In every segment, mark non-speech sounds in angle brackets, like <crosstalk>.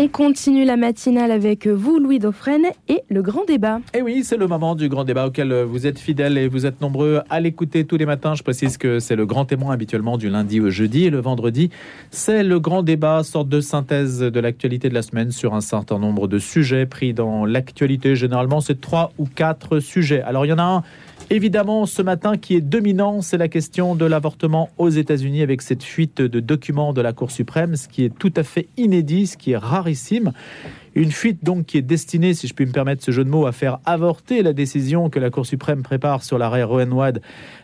On continue la matinale avec vous, Louis Dauphren, et le grand débat. Et eh oui, c'est le moment du grand débat auquel vous êtes fidèles et vous êtes nombreux à l'écouter tous les matins. Je précise que c'est le grand témoin habituellement du lundi au jeudi et le vendredi. C'est le grand débat, sorte de synthèse de l'actualité de la semaine sur un certain nombre de sujets pris dans l'actualité. Généralement, c'est trois ou quatre sujets. Alors, il y en a un Évidemment, ce matin qui est dominant, c'est la question de l'avortement aux États-Unis avec cette fuite de documents de la Cour suprême, ce qui est tout à fait inédit, ce qui est rarissime. Une fuite donc qui est destinée, si je puis me permettre ce jeu de mots, à faire avorter la décision que la Cour suprême prépare sur l'arrêt Rowan-Wade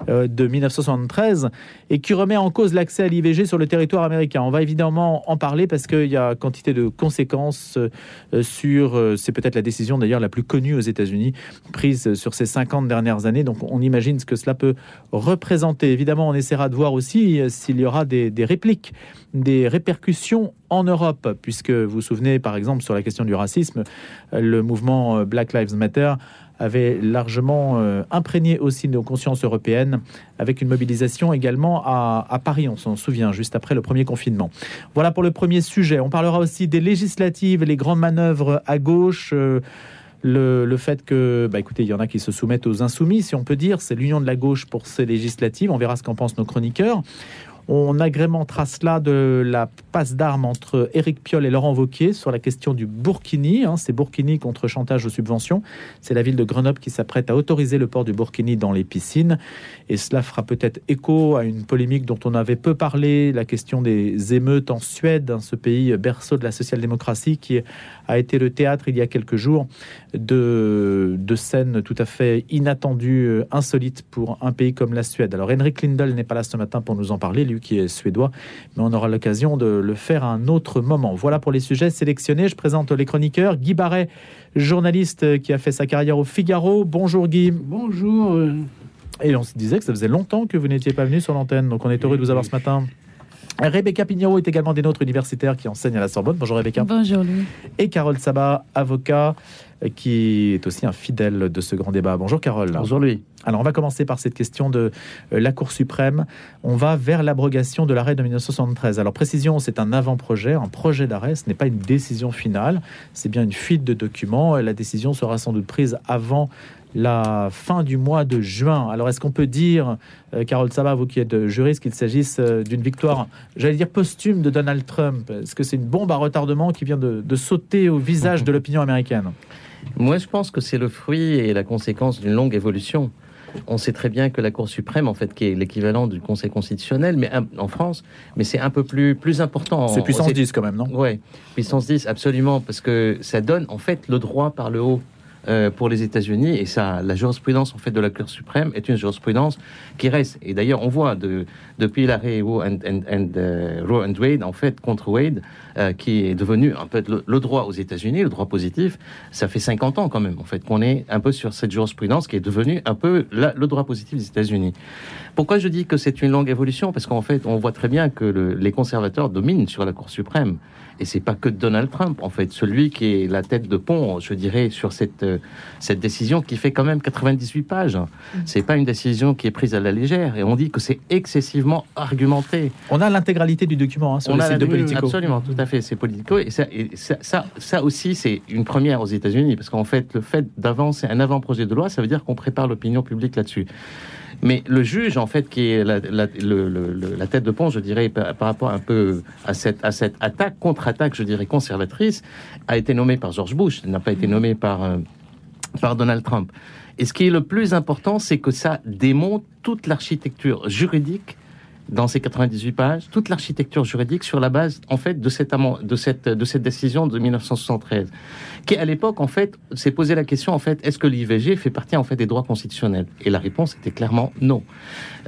euh, de 1973 et qui remet en cause l'accès à l'IVG sur le territoire américain. On va évidemment en parler parce qu'il y a quantité de conséquences euh, sur, euh, c'est peut-être la décision d'ailleurs la plus connue aux États-Unis prise sur ces 50 dernières années. Donc on imagine ce que cela peut représenter. Évidemment, on essaiera de voir aussi s'il y aura des répliques, des répercussions en Europe, puisque vous vous souvenez par exemple sur la question du racisme, le mouvement euh, Black Lives Matter avait largement euh, imprégné aussi nos consciences européennes, avec une mobilisation également à, Paris, on s'en souvient, juste après le premier confinement. Voilà pour le premier sujet. On parlera aussi des législatives, les grandes manœuvres à gauche. Euh, le, le, fait que, bah écoutez, il y en a qui se soumettent aux insoumis, si on peut dire, c'est l'union de la gauche pour ces législatives. On verra ce qu'en pensent nos chroniqueurs. On agrémentera cela de la passe d'armes entre Éric Piolle et Laurent Vauquier sur la question du Burkini. Hein, c'est Burkini contre chantage aux subventions. C'est la ville de Grenoble qui s'apprête à autoriser le port du Burkini dans les piscines. Et cela fera peut-être écho à une polémique dont on avait peu parlé, la question des émeutes en Suède, hein, ce pays berceau de la social-démocratie qui a été le théâtre il y a quelques jours de, scènes tout à fait inattendues, euh, insolites pour un pays comme la Suède. Alors Henrik Lindell n'est pas là ce matin pour nous en parler, qui est suédois, mais on aura l'occasion de le faire à un autre moment. Voilà pour les sujets sélectionnés. Je présente les chroniqueurs. Guy Barret, journaliste qui a fait sa carrière au Figaro. Bonjour Guy. Bonjour. Et on se disait que ça faisait longtemps que vous n'étiez pas venu sur l'antenne, donc on est heureux de vous avoir ce matin. Rebecca Pignero est également des nôtres universitaires qui enseigne à la Sorbonne. Bonjour Rebecca. Bonjour Louis. Et Carole Sabat, avocat, qui est aussi un fidèle de ce grand débat. Bonjour Carole. Bonjour Louis. Alors on va commencer par cette question de euh, la Cour suprême. On va vers l'abrogation de l'arrêt de 1973. Alors précision, c'est un avant-projet, un projet d'arrêt, ce n'est pas une décision finale, c'est bien une fuite de documents. La décision sera sans doute prise avant la fin du mois de juin. Alors, est-ce qu'on peut dire, euh, Carole Sabat, vous qui êtes juriste, qu'il s'agisse euh, d'une victoire, j'allais dire posthume de Donald Trump? Est-ce que c'est une bombe à retardement qui vient de, sauter au visage de l'opinion américaine? Moi, je pense que c'est le fruit et la conséquence d'une longue évolution. On sait très bien que la Cour suprême, en fait, qui est l'équivalent du Conseil constitutionnel, mais en France, mais c'est un peu plus plus important. C'est puissance 10 quand même, non? Oui, puissance 10, absolument, parce que ça donne en fait le droit par le haut. Euh, pour les États-Unis. Et ça, la jurisprudence en fait de la Cour suprême est une jurisprudence qui reste. Et d'ailleurs, on voit de, depuis l'arrêt Roe and, and, uh, and, Wade, en fait, contre Wade, euh, qui est devenu un peu le, droit aux États-Unis, le droit positif, ça fait 50 ans quand même, en fait, qu'on est un peu sur cette jurisprudence qui est devenue un peu le droit positif des États-Unis. Pourquoi je dis que c'est une longue évolution? Parce qu'en fait, on voit très bien que les conservateurs dominent sur la Cour suprême. Et c'est pas que Donald Trump, en fait, celui qui est la tête de pont, je dirais, sur cette, euh, cette décision qui fait quand même 98 pages. Mm. C'est pas une décision qui est prise à la légère. Et on dit que c'est excessivement argumenté. On a l'intégralité du document hein, sur le site de Politico. Absolument, tout à fait. C'est Politico. Et ça, ça, ça, aussi, c'est une première aux États-Unis. Parce qu'en fait, le fait d'avancer un avant-projet de loi, ça veut dire qu'on prépare l'opinion publique là-dessus. Mais le juge, en fait, qui est la, tête de pont, je dirais, par, rapport un peu à cette, à cette attaque, contre-attaque, je dirais, conservatrice, a été nommé par George Bush, n'a pas été nommé par, euh, par Donald Trump. Et ce qui est le plus important, c'est que ça démontre toute l'architecture juridique dans ces 98 pages toute l'architecture juridique sur la base en fait de cette de cette de cette décision de 1973 qui à l'époque en fait s'est posé la question en fait est-ce que l'IVG fait partie en fait des droits constitutionnels? Et la réponse était clairement non.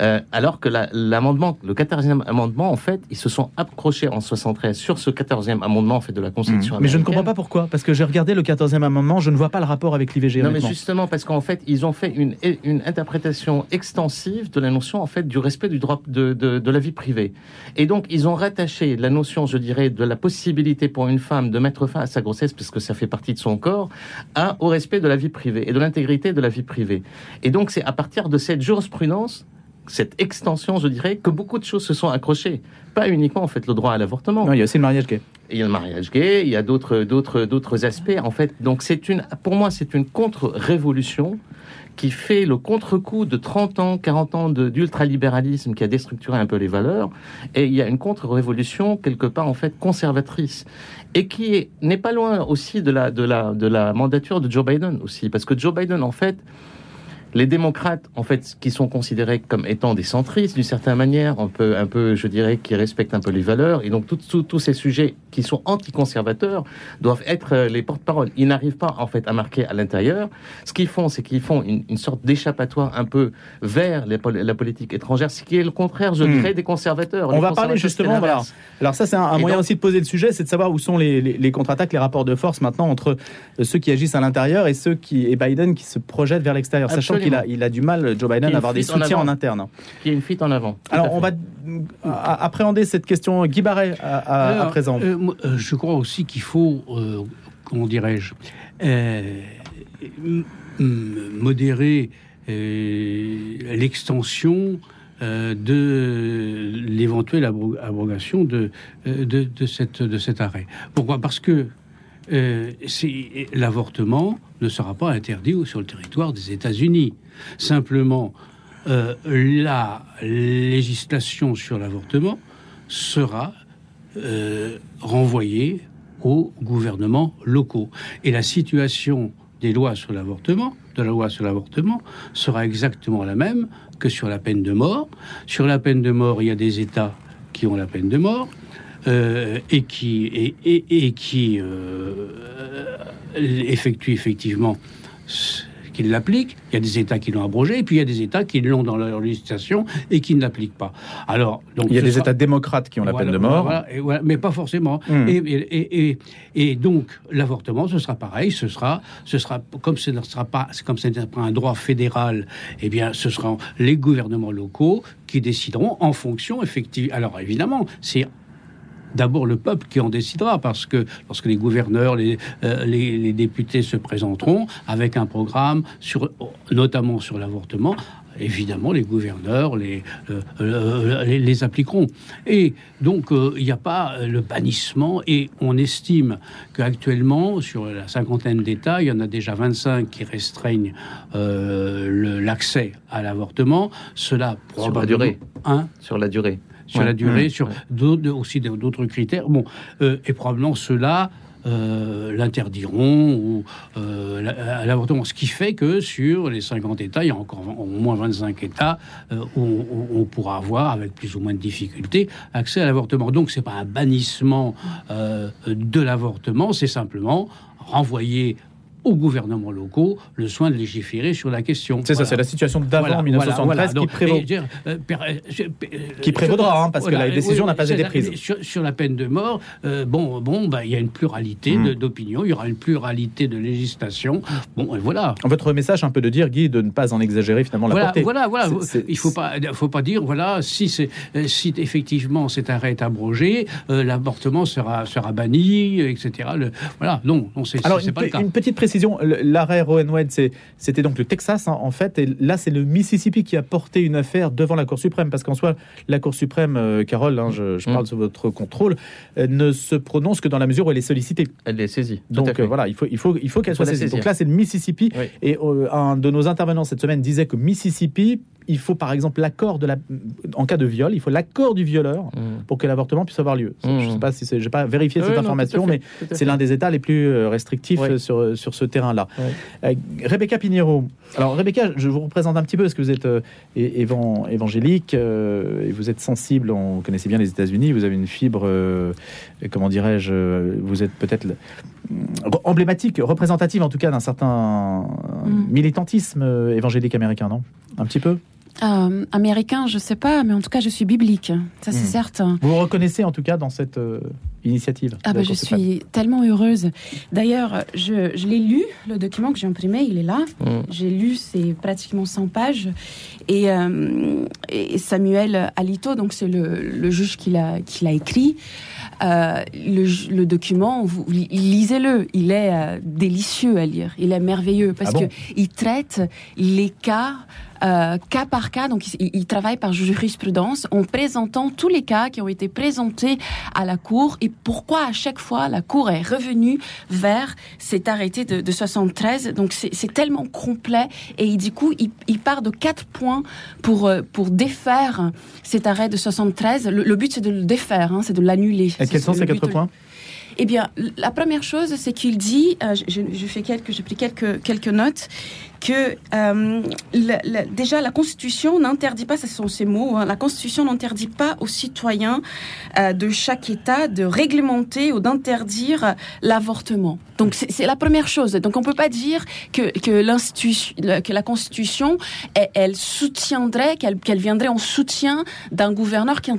Euh, alors que l'amendement le 14e amendement en fait ils se sont accrochés en 73 sur ce 14e amendement en fait de la Constitution mmh. mais je ne comprends pas pourquoi parce que j'ai regardé le 14e amendement je ne vois pas le rapport avec l'IVG non mais justement parce qu'en fait ils ont fait une une interprétation extensive de la notion en fait du respect du droit de de, la vie privée. Et donc, ils ont rattaché la notion, je dirais, de la possibilité pour une femme de mettre fin à sa grossesse, parce que ça fait partie de son corps, à, au respect de la vie privée et de l'intégrité de la vie privée. Et donc, c'est à partir de cette jurisprudence cette extension, je dirais, que beaucoup de choses se sont accrochées. Pas uniquement, en fait, le droit à l'avortement. Non, il y a aussi le mariage gay. Il y a le mariage gay, il y a d'autres, d'autres, d'autres aspects, en fait. Donc, c'est une, pour moi, c'est une contre-révolution qui fait le contre-coup de 30 ans, 40 ans d'ultralibéralisme qui a déstructuré un peu les valeurs. Et il y a une contre-révolution, quelque part, en fait, conservatrice. Et qui n'est pas loin aussi de la, de, la, de la mandature de Joe Biden aussi. Parce que Joe Biden, en fait, les démocrates, en fait, qui sont considérés comme étant des centristes d'une certaine manière, un peu, un peu, je dirais, qui respectent un peu les valeurs, et donc tous ces sujets qui sont anticonservateurs doivent être euh, les porte-parole. Ils n'arrivent pas, en fait, à marquer à l'intérieur. Ce qu'ils font, c'est qu'ils font une, sorte d'échappatoire un peu vers la politique étrangère, ce qui est le contraire, je hmm. dirais, des conservateurs. On va parler justement, voilà. Alors ça, c'est un, moyen aussi de poser le sujet, c'est de savoir où sont les, les, contre-attaques, les rapports de force maintenant entre ceux qui agissent à l'intérieur et ceux qui et Biden qui se projettent vers l'extérieur, sachant il a, il a du mal, Joe Biden, à avoir des soutiens en, interne. Qui a une fuite en avant. Alors, on va appréhender cette question. Guy Barret, à, présent. Euh, euh, je crois aussi qu'il faut, euh, comment dirais-je, modérer l'extension de l'éventuelle abrogation de, de, cette, de cet arrêt. Pourquoi? Parce que l'avortement ne sera pas interdit sur le territoire des États-Unis. Simplement, euh, la législation sur l'avortement sera euh, renvoyée aux gouvernements locaux. Et la situation des lois de la loi sur l'avortement, sera exactement la même que sur la peine de mort. Sur la peine de mort, il y a des États qui ont la peine de mort euh, et qui, et, et, qui effectuent effectivement qui l'appliquent, il y a des États qui l'ont abrogé, et puis il y a des États qui l'ont dans leur législation et qui ne l'appliquent pas. Alors, donc, il y a des États démocrates qui ont la peine de mort. mais pas forcément. Hmm. Et, et, et, donc, l'avortement, ce sera pareil, ce sera, ce sera comme ce ne sera pas, comme ce n'est pas un droit fédéral, eh bien, ce seront les gouvernements locaux qui décideront en fonction, effectivement. Alors, évidemment, c'est d'abord le peuple qui en décidera, parce que lorsque les gouverneurs, les, euh, les, députés se présenteront avec un programme, sur, notamment sur l'avortement, évidemment, les gouverneurs les, euh, euh, les, appliqueront. Et donc, il n'y a pas le bannissement, et on estime qu'actuellement, sur la cinquantaine d'États, il y en a déjà 25 qui restreignent l'accès à l'avortement. Cela, sur la durée. Hein? Sur la durée sur la durée, sur d'autres, aussi d'autres critères. Bon, euh, et probablement ceux-là euh, l'interdiront ou euh, l'avortement. Ce qui fait que sur les 50 États, il y a encore au moins 25 États où on, pourra avoir, avec plus ou moins de difficultés, accès à l'avortement. Donc, c'est pas un bannissement de l'avortement, c'est simplement renvoyer aux gouvernements locaux le soin de légiférer sur la question. C'est ça, c'est la situation d'avant 1973 qui, prévaut. Euh, qui prévaudra, hein, parce que la décision n'a pas été prise. Sur, la peine de mort, euh, bon, bon, bah, il y a une pluralité hmm. d'opinions, il y aura une pluralité de législation. Bon, et voilà. Votre message, un peu de dire, Guy, de ne pas en exagérer finalement la voilà, portée. Voilà, voilà. Il faut pas, faut pas dire, voilà, si c'est, si effectivement cet arrêt est abrogé, euh, l'avortement sera, sera banni, etc. Le, voilà, non, non c'est pas le cas. Une petite précision l'arrêt Rowan Wade, c'était donc le Texas, hein, en fait, et là, c'est le Mississippi qui a porté une affaire devant la Cour suprême, parce qu'en soi, la Cour suprême, euh, Carole, hein, je, mm. parle sous votre contrôle, euh, ne se prononce que dans la mesure où elle est sollicitée. Elle est saisie. Donc euh, voilà, il faut, il faut, il faut qu'elle soit saisie. Donc là, c'est le Mississippi, et un de nos intervenants cette semaine disait que Mississippi il faut par exemple l'accord de la, en cas de viol, il faut l'accord du violeur mmh. pour que l'avortement puisse avoir lieu. Je ne sais mmh. pas si c'est, j'ai pas vérifié cette information, mais c'est l'un des États les plus euh, restrictifs euh, sur, sur ce terrain-là. Euh, Rebecca Pinheiro. Alors Rebecca, je vous représente un petit peu parce que vous êtes évangélique et vous êtes sensible. On connaissait bien les États-Unis. Vous avez une fibre, comment dirais-je, vous êtes peut-être emblématique, représentative en tout cas d'un certain mmh. militantisme évangélique américain, non? Un petit peu? Euh, américain, je sais pas, mais en tout cas, je suis biblique, ça c'est hmm. certain. Vous vous reconnaissez en tout cas dans cette euh, initiative Ah bah, je suis tellement heureuse. D'ailleurs, je, je l'ai lu, le document que j'ai imprimé, il est là. Hmm. J'ai lu, c'est pratiquement 100 pages. Et, euh, et Samuel Alito, donc c'est le, le, juge qui l'a écrit, le, document, vous, lisez-le, il est délicieux à lire, il est merveilleux parce ah que il traite les cas euh, cas par cas. Donc, il, travaille par jurisprudence en présentant tous les cas qui ont été présentés à la Cour et pourquoi à chaque fois la Cour est revenue vers cet arrêté de, de 73. Donc, c'est tellement complet et du coup, il, part de quatre points pour, euh, pour défaire cet arrêt de 73. Le, but, c'est de le défaire, hein, c'est de l'annuler. Et quels sont ces quatre points? Eh bien, la première chose, c'est qu'il dit, euh, je, je, fais quelques, j'ai pris quelques quelques notes, que euh, déjà la Constitution n'interdit pas, ce sont ces mots, hein, la Constitution n'interdit pas aux citoyens euh, de chaque État de réglementer ou d'interdire l'avortement. Donc c'est la première chose. Donc on peut pas dire que que, que la Constitution elle, soutiendrait, qu'elle viendrait en soutien d'un gouverneur qui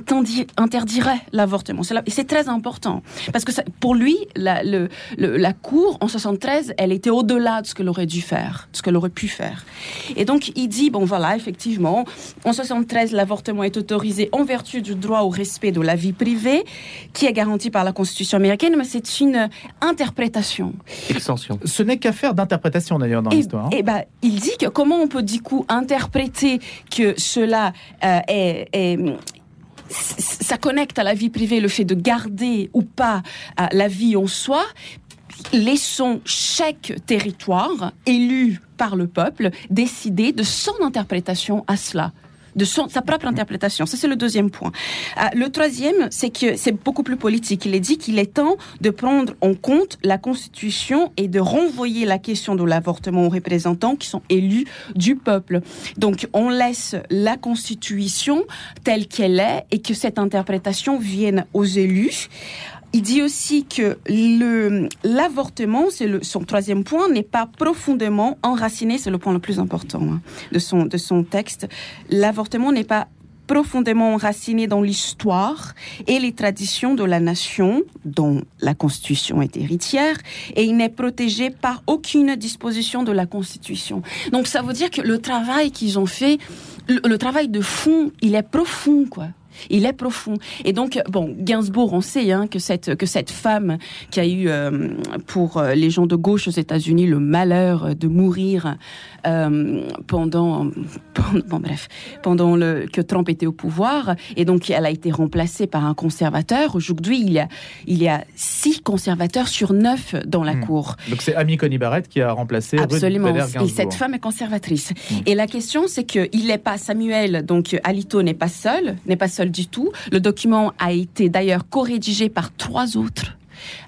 interdirait l'avortement. Et c'est très important parce que pour lui la, Cour en 73 elle était au-delà de ce qu'elle aurait dû faire, de ce qu'elle aurait faire. Et donc, il dit, bon voilà, effectivement, en 73, l'avortement est autorisé en vertu du droit au respect de la vie privée, qui est garanti par la Constitution américaine, mais c'est une interprétation. Extension. Ce n'est qu'affaire d'interprétation, d'ailleurs, dans l'histoire. Hein. Et ben, il dit que comment on peut, du coup, interpréter que cela euh, est, ça connecte à la vie privée le fait de garder ou pas euh, la vie en soi, laissons chaque territoire élu par le peuple décider de son interprétation à cela de son, sa propre interprétation. Ça, c'est le deuxième point. Euh, le troisième, c'est que c'est beaucoup plus politique. Il est dit qu'il est temps de prendre en compte la Constitution et de renvoyer la question de l'avortement aux représentants qui sont élus du peuple. Donc, on laisse la Constitution telle qu'elle est et que cette interprétation vienne aux élus. Il dit aussi que l'avortement, c'est son troisième point, n'est pas profondément enraciné, c'est le point le plus important hein, de, son, de son texte. L'avortement n'est pas profondément enraciné dans l'histoire et les traditions de la nation, dont la Constitution est héritière, et il n'est protégé par aucune disposition de la Constitution. Donc ça veut dire que le travail qu'ils ont fait, le, le travail de fond, il est profond, quoi il est profond. Et donc, bon, Gainsbourg, on sait hein, que cette que cette femme qui a eu euh, pour euh, les gens de gauche aux États-Unis le malheur de mourir euh, pendant, bon bref, pendant le que Trump était au pouvoir, et donc elle a été remplacée par un conservateur. Aujourd'hui, il y a il y a six conservateurs sur neuf dans la hmm. cour. Donc c'est Amy Coney Barrett qui a remplacé absolument. et cette femme est conservatrice. Hmm. Et la question, c'est que il n'est pas Samuel, donc Alito n'est pas seul, n'est pas seul du tout. Le document a été d'ailleurs co-rédigé par trois autres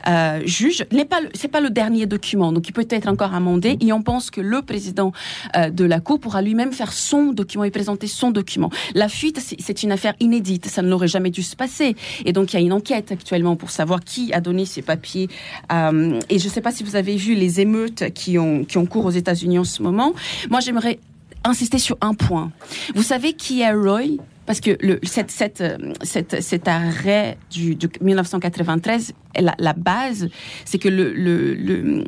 euh, juge n'est pas le dernier document donc il peut être encore amendé. Et on pense que le président euh, de la cour pourra lui-même faire son document et présenter son document. La fuite c'est une affaire inédite. Ça n'aurait jamais dû se passer. Et donc il y a une enquête actuellement pour savoir qui a donné ces papiers. Euh, et je ne sais pas si vous avez vu les émeutes qui ont qui ont cours aux États-Unis en ce moment. Moi j'aimerais insister sur un point. Vous savez qui est Roy? Parce que le, cette, cette, euh, cette, cet arrêt du, du 1993, la, la base, c'est que le, le, le,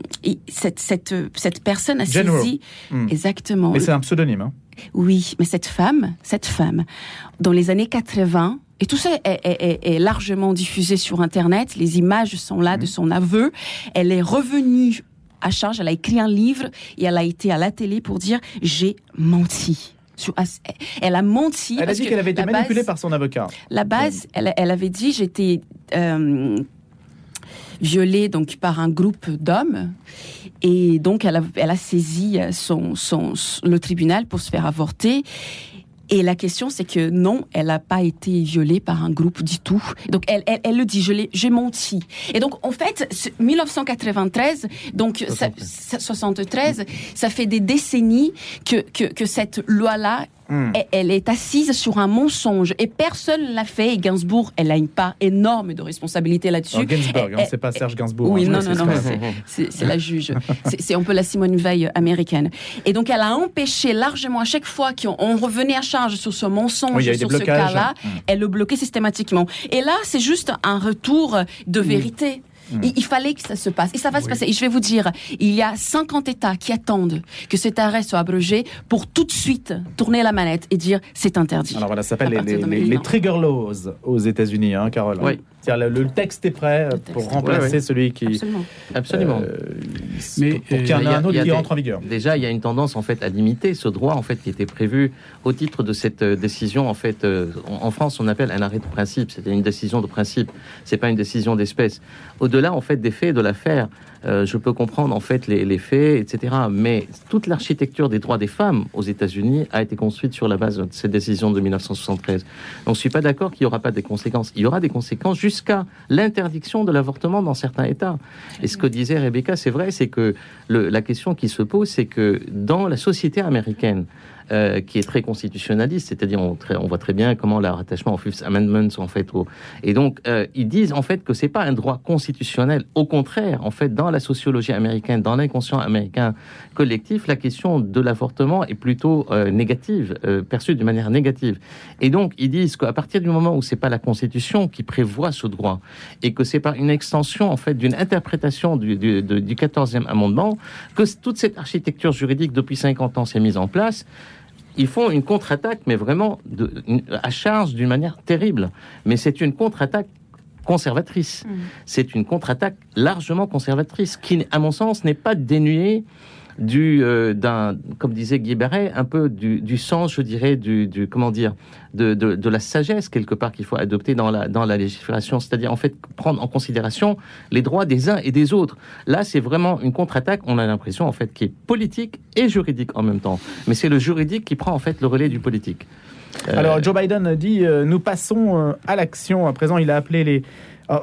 cette, cette, cette personne a saisi hmm. exactement. Mais c'est un pseudonyme. Hein. Oui, mais cette femme, cette femme, dans les années 80, et tout ça est, est, est, largement diffusé sur Internet. Les images sont là de hmm. son aveu. Elle est revenue à charge. Elle a écrit un livre et elle a été à la télé pour dire j'ai menti. Elle a menti. Elle a dit qu'elle avait été manipulée par son avocat. La base, elle, elle avait dit j'étais euh, violée donc par un groupe d'hommes et donc elle a, elle a saisi son, son, le tribunal pour se faire avorter et la question, c'est que non, elle n'a pas été violée par un groupe du tout. Donc, elle, elle, elle le dit, je j'ai menti. Et donc, en fait, 1993, donc 73, ça fait des décennies que, que, que cette loi-là Hmm. Elle est assise sur un mensonge et personne ne l'a fait. Et Gainsbourg, elle a une part énorme de responsabilité là-dessus. Gainsbourg, hein, c'est pas Serge Gainsbourg. Oui, hein, non, non, non, c'est la juge. <laughs> C'est un peu la Simone Veil américaine. Et donc, elle a empêché largement à chaque fois qu'on revenait à charge sur ce mensonge, sur ce cas-là, hmm. elle le bloquait systématiquement. Et là, c'est juste un retour de hmm. vérité. Il, fallait que ça se passe. Et ça va se passer. Et je vais vous dire, il y a 50 États qui attendent que cet arrêt soit abrogé pour tout de suite tourner la manette et dire c'est interdit. Alors voilà, ça s'appelle les, trigger laws aux États-Unis, hein, Carole. Oui. Le, le, texte est prêt pour remplacer celui qui. Absolument. Absolument. Euh, Mais pour qu'il y en ait un autre qui entre en vigueur. Déjà, il y a une tendance en fait à limiter ce droit en fait qui était prévu au titre de cette euh, décision. En fait, euh, en France, on appelle un arrêt de principe. C'était une décision de principe. C'est pas une décision d'espèce. Au-delà en fait des faits de l'affaire. Euh, je peux comprendre en fait les, faits, etc. Mais toute l'architecture des droits des femmes aux États-Unis a été construite sur la base de cette décision de 1973. Donc je suis pas d'accord qu'il n'y aura pas des conséquences. Il y aura des conséquences jusqu'à l'interdiction de l'avortement dans certains États. Et ce que disait Rebecca, c'est vrai, c'est que la question qui se pose, c'est que dans la société américaine, euh, qui est très constitutionnaliste, c'est-à-dire on, voit très bien comment le rattachement au Fifth Amendment en fait. Et donc euh, ils disent en fait que c'est pas un droit constitutionnel. Au contraire, en fait, dans la sociologie américaine, dans l'inconscient américain collectif, la question de l'avortement est plutôt euh, négative, perçue d'une manière négative. Et donc ils disent qu'à partir du moment où c'est pas la Constitution qui prévoit ce droit et que c'est par une extension en fait d'une interprétation du 14e amendement que toute cette architecture juridique depuis 50 ans s'est mise en place ils font une contre-attaque, mais vraiment de, à charge d'une manière terrible. Mais c'est une contre-attaque conservatrice. Mmh. C'est une contre-attaque largement conservatrice, qui, à mon sens, n'est pas dénuée du euh, comme disait Guy Barret un peu du, du sens je dirais du, du comment dire de, de, la sagesse quelque part qu'il faut adopter dans la dans la législation c'est-à-dire en fait prendre en considération les droits des uns et des autres. Là c'est vraiment une contre-attaque on a l'impression en fait qui est politique et juridique en même temps. Mais c'est le juridique qui prend en fait le relais du politique. Euh, alors Joe Biden dit euh, nous passons à l'action à présent il a appelé les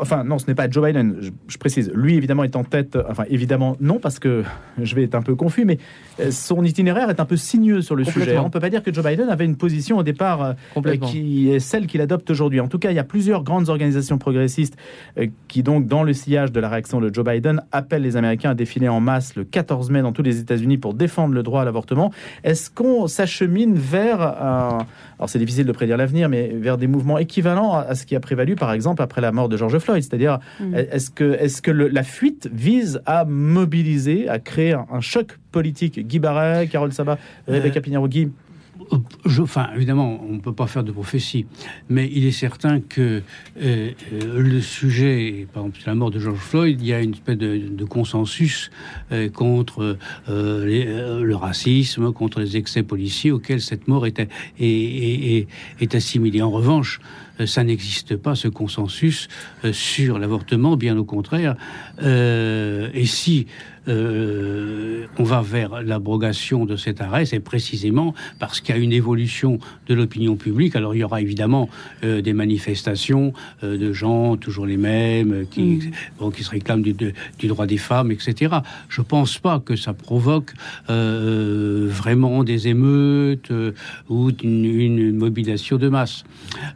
enfin, non, ce n'est pas Joe Biden, je, précise. Lui, évidemment, est en tête. Enfin, évidemment, non, parce que je vais être un peu confus, mais euh, son itinéraire est un peu sinueux sur le sujet. On ne peut pas dire que Joe Biden avait une position au départ euh, qui est celle qu'il adopte aujourd'hui. En tout cas, il y a plusieurs grandes organisations progressistes euh, qui, donc, dans le sillage de la réaction de Joe Biden, appellent les Américains à défiler en masse le 14 mai dans tous les États-Unis pour défendre le droit à l'avortement. Est-ce qu'on s'achemine vers un. Alors, c'est difficile de prédire l'avenir, mais vers des mouvements équivalents à ce qui a prévalu, par exemple, après la mort de George Floyd. C'est-à-dire, mm. est-ce que, est que la fuite vise à mobiliser, à créer un, choc politique? Guy Barret, Carole Sabat, Rebecca euh, Guy? je, enfin, évidemment, on ne peut pas faire de prophétie, mais il est certain que euh, euh, le sujet, par exemple, la mort de George Floyd, il y a une espèce de, consensus contre le racisme, contre les excès policiers auxquels cette mort est, est, est, est assimilée. En revanche, euh, ça n'existe pas, ce consensus euh, sur l'avortement, bien au contraire. Euh, et si euh, on va vers l'abrogation de cet arrêt, c'est précisément parce qu'il y a une évolution de l'opinion publique. Alors il y aura évidemment euh, des manifestations euh, de gens, toujours les mêmes, qui, mm. qui se réclament du, droit des femmes, etc. Je pense pas que ça provoque vraiment des émeutes ou une, mobilisation de masse.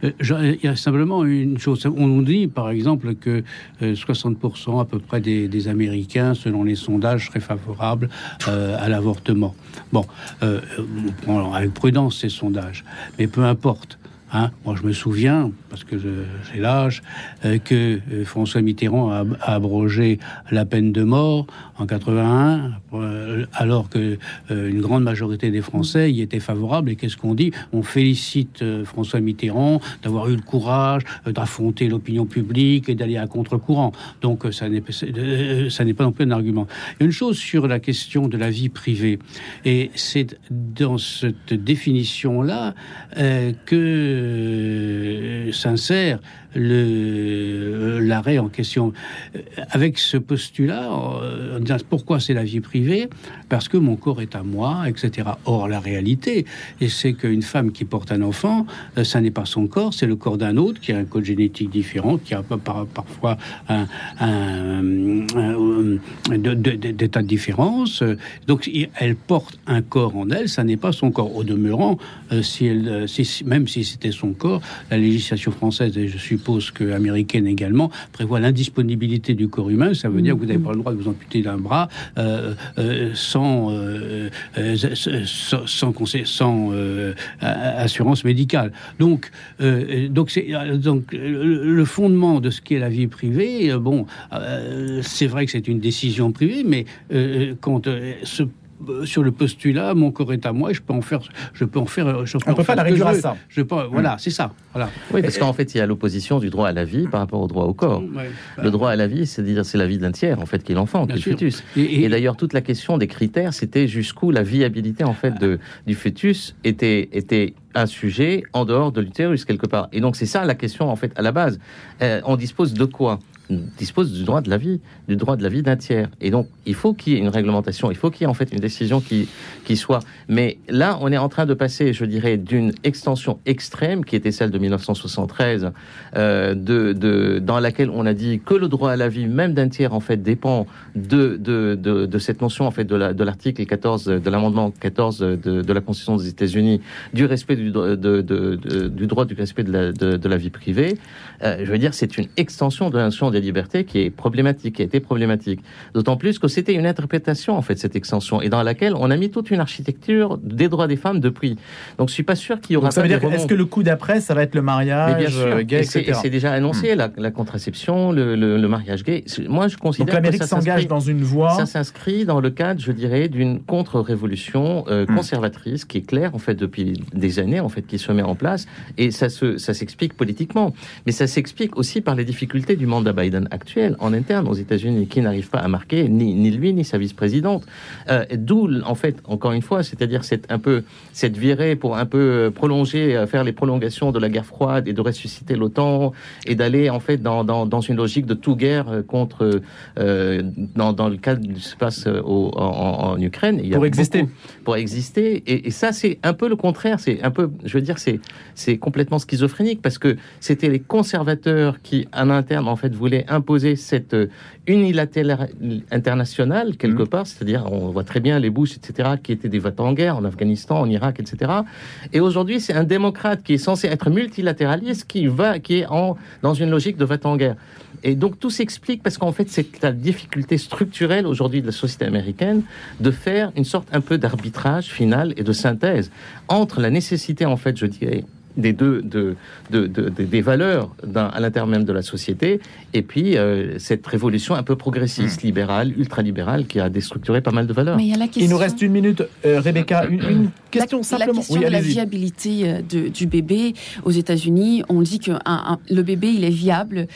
il y a simplement une chose. On nous dit, par exemple, que 60% à peu près des, des Américains, selon les sondages, très favorable euh, à l'avortement. Bon, euh, on prend avec prudence ces sondages, mais peu importe. Hein. Moi, je me souviens, parce que j'ai l'âge, euh, que euh, François Mitterrand a, abrogé la peine de mort en 81, euh, alors que une grande majorité des Français y étaient favorables. Et qu'est-ce qu'on dit? On félicite François Mitterrand d'avoir eu le courage d'affronter l'opinion publique et d'aller à contre-courant. Donc, ça n'est pas non plus un argument. Une chose sur la question de la vie privée, et c'est dans cette définition-là que sincère l'arrêt en question. Avec ce postulat, disant pourquoi c'est la vie privée? Parce que mon corps est à moi, etc. Or, la réalité, c'est qu'une femme qui porte un enfant, euh, ça n'est pas son corps, c'est le corps d'un autre qui a un code génétique différent, qui a parfois un, un, des tas de différences. Donc, elle porte un corps en elle, ça n'est pas son corps. Au demeurant, euh, si elle, si, même si c'était son corps, la législation française, et je suis suppose que américaine également, prévoit l'indisponibilité du corps humain. Ça veut dire que vous n'avez pas le droit de vous amputer d'un bras sans, sans, sans, sans assurance médicale. Donc, donc, c'est, donc le fondement de ce qu'est la vie privée, bon, c'est vrai que c'est une décision privée, mais quand ce euh, sur le postulat, mon corps est à moi, je peux en faire, je peux en faire. Je peux On peut pas la réduire à ça. Je peux, voilà, c'est ça. Voilà. Oui, parce qu'en fait, il y a l'opposition du droit à la vie par rapport au droit au corps. le droit à la vie, c'est dire c'est la vie d'un tiers, en fait, qui est l'enfant, qui est le fœtus. Et, d'ailleurs, toute la question des critères, c'était jusqu'où la viabilité, en fait, de, du fœtus était était un sujet en dehors de l'utérus quelque part. Et donc c'est ça la question en fait à la base. Euh, on dispose de quoi? Dispose du droit de la vie, du droit de la vie d'un tiers. Et donc, il faut qu'il y ait une réglementation, il faut qu'il y ait en fait une décision qui, qui soit. Mais là, on est en train de passer, je dirais, d'une extension extrême, qui était celle de 1973, euh, de, de, dans laquelle on a dit que le droit à la vie, même d'un tiers, en fait, dépend de, de, de, cette notion, en fait, de l'article la, de 14, de l'amendement 14 de, la Constitution des États-Unis, du respect du, droit du respect de la, de, la vie privée. Euh, je veux dire, c'est une extension de la notion des libertés qui est problématique, qui a été problématique. D'autant plus que c'était une interprétation, en fait, cette extension, et dans laquelle on a mis toute une architecture des droits des femmes depuis. Donc, je suis pas sûr qu'il y aura. Donc, ça veut dire, est-ce que le coup d'après, ça va être le mariage bien sûr. Euh, gay, et c'est déjà annoncé, hmm. la, contraception, le, mariage gay. Moi, je considère Donc, l'Amérique s'engage dans une voie. Ça s'inscrit dans le cadre, je dirais, d'une contre-révolution euh, hmm. conservatrice qui est claire, en fait, depuis des années, en fait, qui se met en place, et ça se, ça s'explique politiquement, mais ça s'explique aussi par les difficultés du mandat Biden actuel en interne aux États-Unis qui n'arrive pas à marquer ni, ni lui ni sa vice-présidente. Euh, D'où, en fait, encore une fois, c'est-à-dire cette, un peu, cette virée pour un peu prolonger, euh, faire les prolongations de la guerre froide et de ressusciter l'OTAN et d'aller en fait dans, dans, dans, une logique de tout guerre euh, contre, euh, dans, dans, le se passe euh, au, en, en, Ukraine. Il y a pour exister. Pour exister. Et, et ça, c'est un peu le contraire. C'est un peu, je veux dire, c'est complètement schizophrénique parce que c'était les conservateurs qui, en interne, en fait, voulaient imposer cette unilatéralité internationale, quelque mmh. part, c'est-à-dire, on voit très bien les Bush, etc., qui étaient des votants en guerre en Afghanistan, en Irak, etc. Et aujourd'hui, c'est un démocrate qui est censé être multilatéraliste qui va, qui est en, dans une logique de vote en guerre. Et donc tout s'explique parce qu'en fait, c'est la difficulté structurelle aujourd'hui de la société américaine de faire une sorte un peu d'arbitrage final et de synthèse entre la nécessité, en fait, je dirais, des deux de, de, des valeurs à l'intérieur même de la société et puis euh, cette révolution un peu progressiste, mmh. libérale, ultralibérale qui a déstructuré pas mal de valeurs. Il nous reste une minute, euh, Rebecca, une, question simplement. La question de la viabilité euh, du bébé aux États-Unis, on dit que le bébé il est viable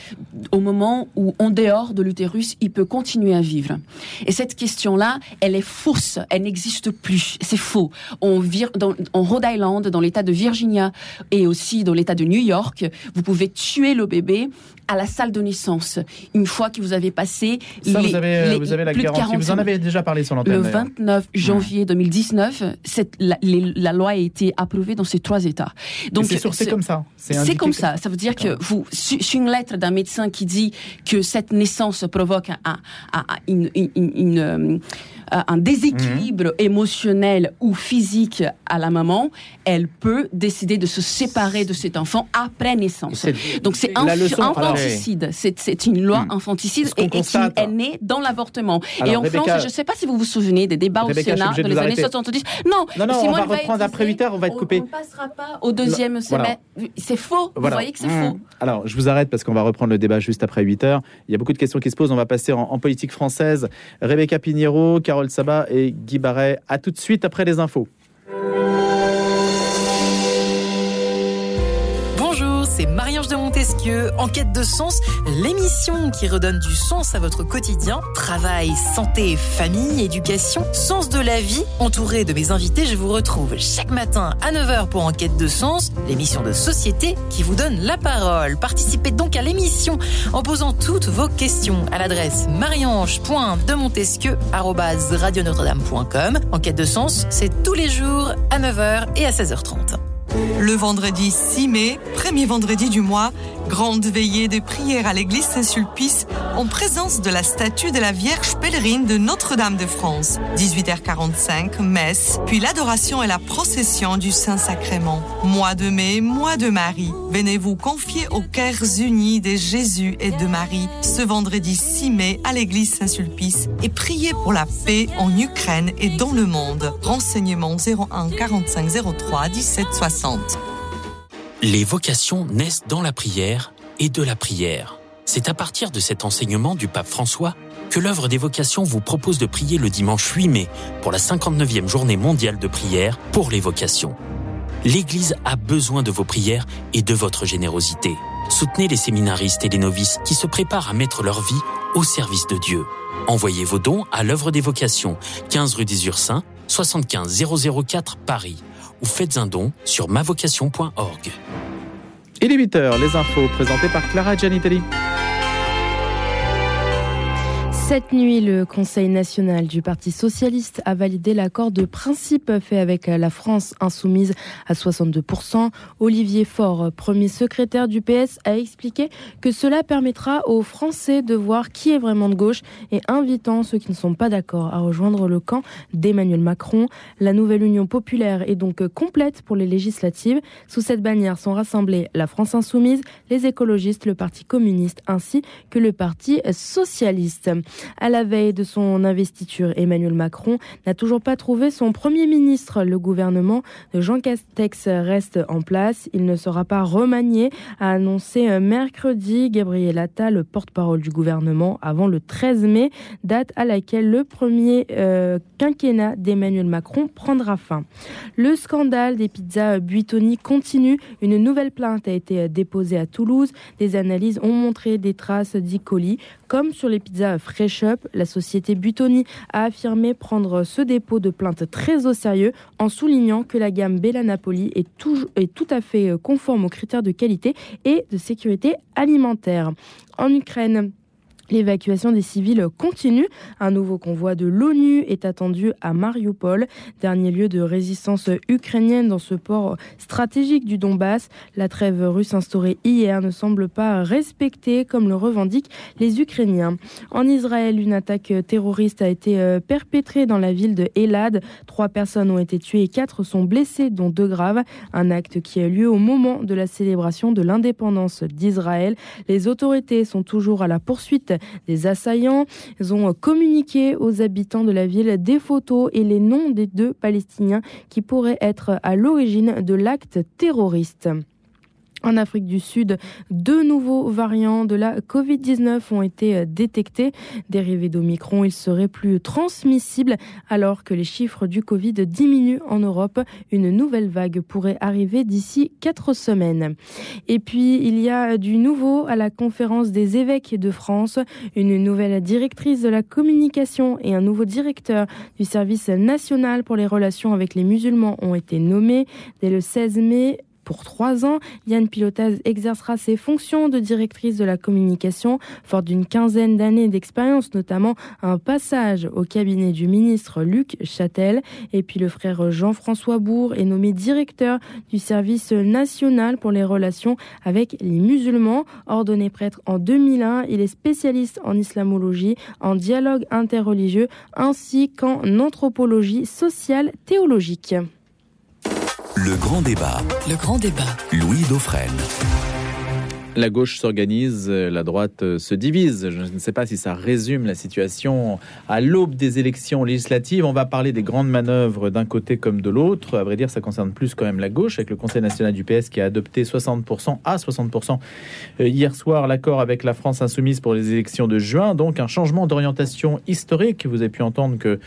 au moment où en dehors de l'utérus il peut continuer à vivre. Et cette question-là, elle est fausse, elle n'existe plus, c'est faux. On vire dans, en Rhode Island, dans l'État de Virginia et aussi dans l'État de New York, vous pouvez tuer le bébé à la salle de naissance une fois que vous avez passé Ça, vous avez, vous avez la garantie. Vous en avez déjà parlé sur l'antenne. Le 29 janvier 2019, cette, la, la, loi a été approuvée dans ces trois États. Donc c'est comme ça. C'est comme ça. Ça veut dire que vous, sur une lettre d'un médecin qui dit que cette naissance provoque un, un, une, une, une euh, euh, un déséquilibre mhm. émotionnel ou physique à la maman, elle peut décider de se séparer de cet enfant après naissance. Donc c'est un infanticide. C'est une loi hmm. infanticide et, qui est née dans l'avortement. Et en France, je ne sais pas si vous vous souvenez des débats au Sénat dans les années 70. Non, non, non on va reprendre après 8 heures, on va être coupé. On ne passera pas au deuxième semestre. C'est faux. Vous voyez que c'est hmm. faux. Alors, je vous arrête parce qu'on va reprendre le débat juste après 8 heures. Il y a beaucoup de questions qui se posent. On va passer en, politique française. Rebecca Pinheiro, Carole Sabat et Guy Barret. À tout de suite après les infos. C'est Marie-Ange de Montesquieu, En quête de sens, l'émission qui redonne du sens à votre quotidien. Travail, santé, famille, éducation, sens de la vie. Entouré de mes invités, je vous retrouve chaque matin à 9h pour Enquête de sens, l'émission de société qui vous donne la parole. Participez donc à l'émission en posant toutes vos questions à l'adresse mariange.demontesquieu.com. Enquête de sens, c'est tous les jours à 9h et à 16h30. Le vendredi 6 mai, premier vendredi du mois, grande veillée de prière à l'église Saint-Sulpice en présence de la statue de la Vierge pèlerine de Notre-Dame de France. 18h45, messe, puis l'adoration et la procession du Saint-Sacrement. Mois de mai, mois de Marie. Venez vous confier aux cœurs unis de Jésus et de Marie ce vendredi 6 mai à l'église Saint-Sulpice et priez pour la paix en Ukraine et dans le monde. Renseignements 01 45 03 17 60. Les vocations naissent dans la prière et de la prière. C'est à partir de cet enseignement du pape François que l'œuvre des vocations vous propose de prier le dimanche 8 mai pour la 59e journée mondiale de prière pour les vocations. L'Église a besoin de vos prières et de votre générosité. Soutenez les séminaristes et les novices qui se préparent à mettre leur vie au service de Dieu. Envoyez vos dons à l'œuvre des vocations, 15 rue des Ursins, 75 004 Paris, ou faites un don sur mavocation.org. Il est 8h, les infos présentées par Clara Gianitelli. Cette nuit, le Conseil national du Parti socialiste a validé l'accord de principe fait avec la France insoumise à 62%. Olivier Faure, premier secrétaire du PS, a expliqué que cela permettra aux Français de voir qui est vraiment de gauche et invitant ceux qui ne sont pas d'accord à rejoindre le camp d'Emmanuel Macron. La nouvelle Union populaire est donc complète pour les législatives. Sous cette bannière sont rassemblés la France insoumise, les écologistes, le Parti communiste ainsi que le Parti socialiste. À la veille de son investiture, Emmanuel Macron n'a toujours pas trouvé son Premier ministre. Le gouvernement de Jean Castex reste en place. Il ne sera pas remanié, a annoncé mercredi Gabriel Attal, porte-parole du gouvernement, avant le 13 mai, date à laquelle le premier euh, quinquennat d'Emmanuel Macron prendra fin. Le scandale des pizzas Buitoni continue. Une nouvelle plainte a été déposée à Toulouse. Des analyses ont montré des traces d'E. coli, comme sur les pizzas Fresh Up. La société Buitoni a affirmé prendre ce dépôt de plainte très au sérieux en soulignant que la gamme Bella Napoli est est tout à fait conforme aux critères de qualité et de sécurité alimentaire. En Ukraine, L'évacuation des civils continue. Un nouveau convoi de l'ONU est attendu à Mariupol, dernier lieu de résistance ukrainienne dans ce port stratégique du Donbass. La trêve russe instaurée hier ne semble pas respectée comme le revendiquent les Ukrainiens. En Israël, une attaque terroriste a été euh, perpétrée dans la ville de Elad. Trois personnes ont été tuées et quatre sont blessées, dont deux graves. Un acte qui a lieu au moment de la célébration de l'indépendance d'Israël. Les autorités sont toujours à la poursuite des assaillants. Ont communiqué aux habitants de la ville des photos et les noms des deux Palestiniens qui pourraient être à l'origine de l'acte terroriste. En Afrique du Sud, deux nouveaux variants de la Covid-19 ont été détectés. Dérivés d'Omicron, ils seraient plus transmissibles alors que les chiffres du Covid diminuent en Europe. Une nouvelle vague pourrait arriver d'ici quatre semaines. Et puis, il y a du nouveau à la conférence des évêques de France. Une nouvelle directrice de la communication et un nouveau directeur du service national pour les relations avec les musulmans ont été nommés. Dès le 16 mai, pour trois ans. Yann Pilotaz exercera ses fonctions de directrice de la communication, forte d'une quinzaine d'années d'expérience, notamment un passage au cabinet du ministre Luc Châtel. Et puis le frère Jean-François Bourg est nommé directeur du service national pour les relations avec les musulmans. Ordonné prêtre en 2001, il est spécialiste en islamologie, en dialogue interreligieux ainsi qu'en anthropologie sociale théologique. Le grand débat. Le grand débat. Louis Dauphren. La gauche s'organise, la droite se divise. Je ne sais pas si ça résume la situation à l'aube des élections législatives. On va parler des grandes manœuvres d'un côté comme de l'autre. À vrai dire, ça concerne plus quand même la gauche, avec le Conseil national du PS qui a adopté 60% à 60% hier soir l'accord avec la France insoumise pour les élections de juin. Donc un changement d'orientation historique. Vous avez pu entendre que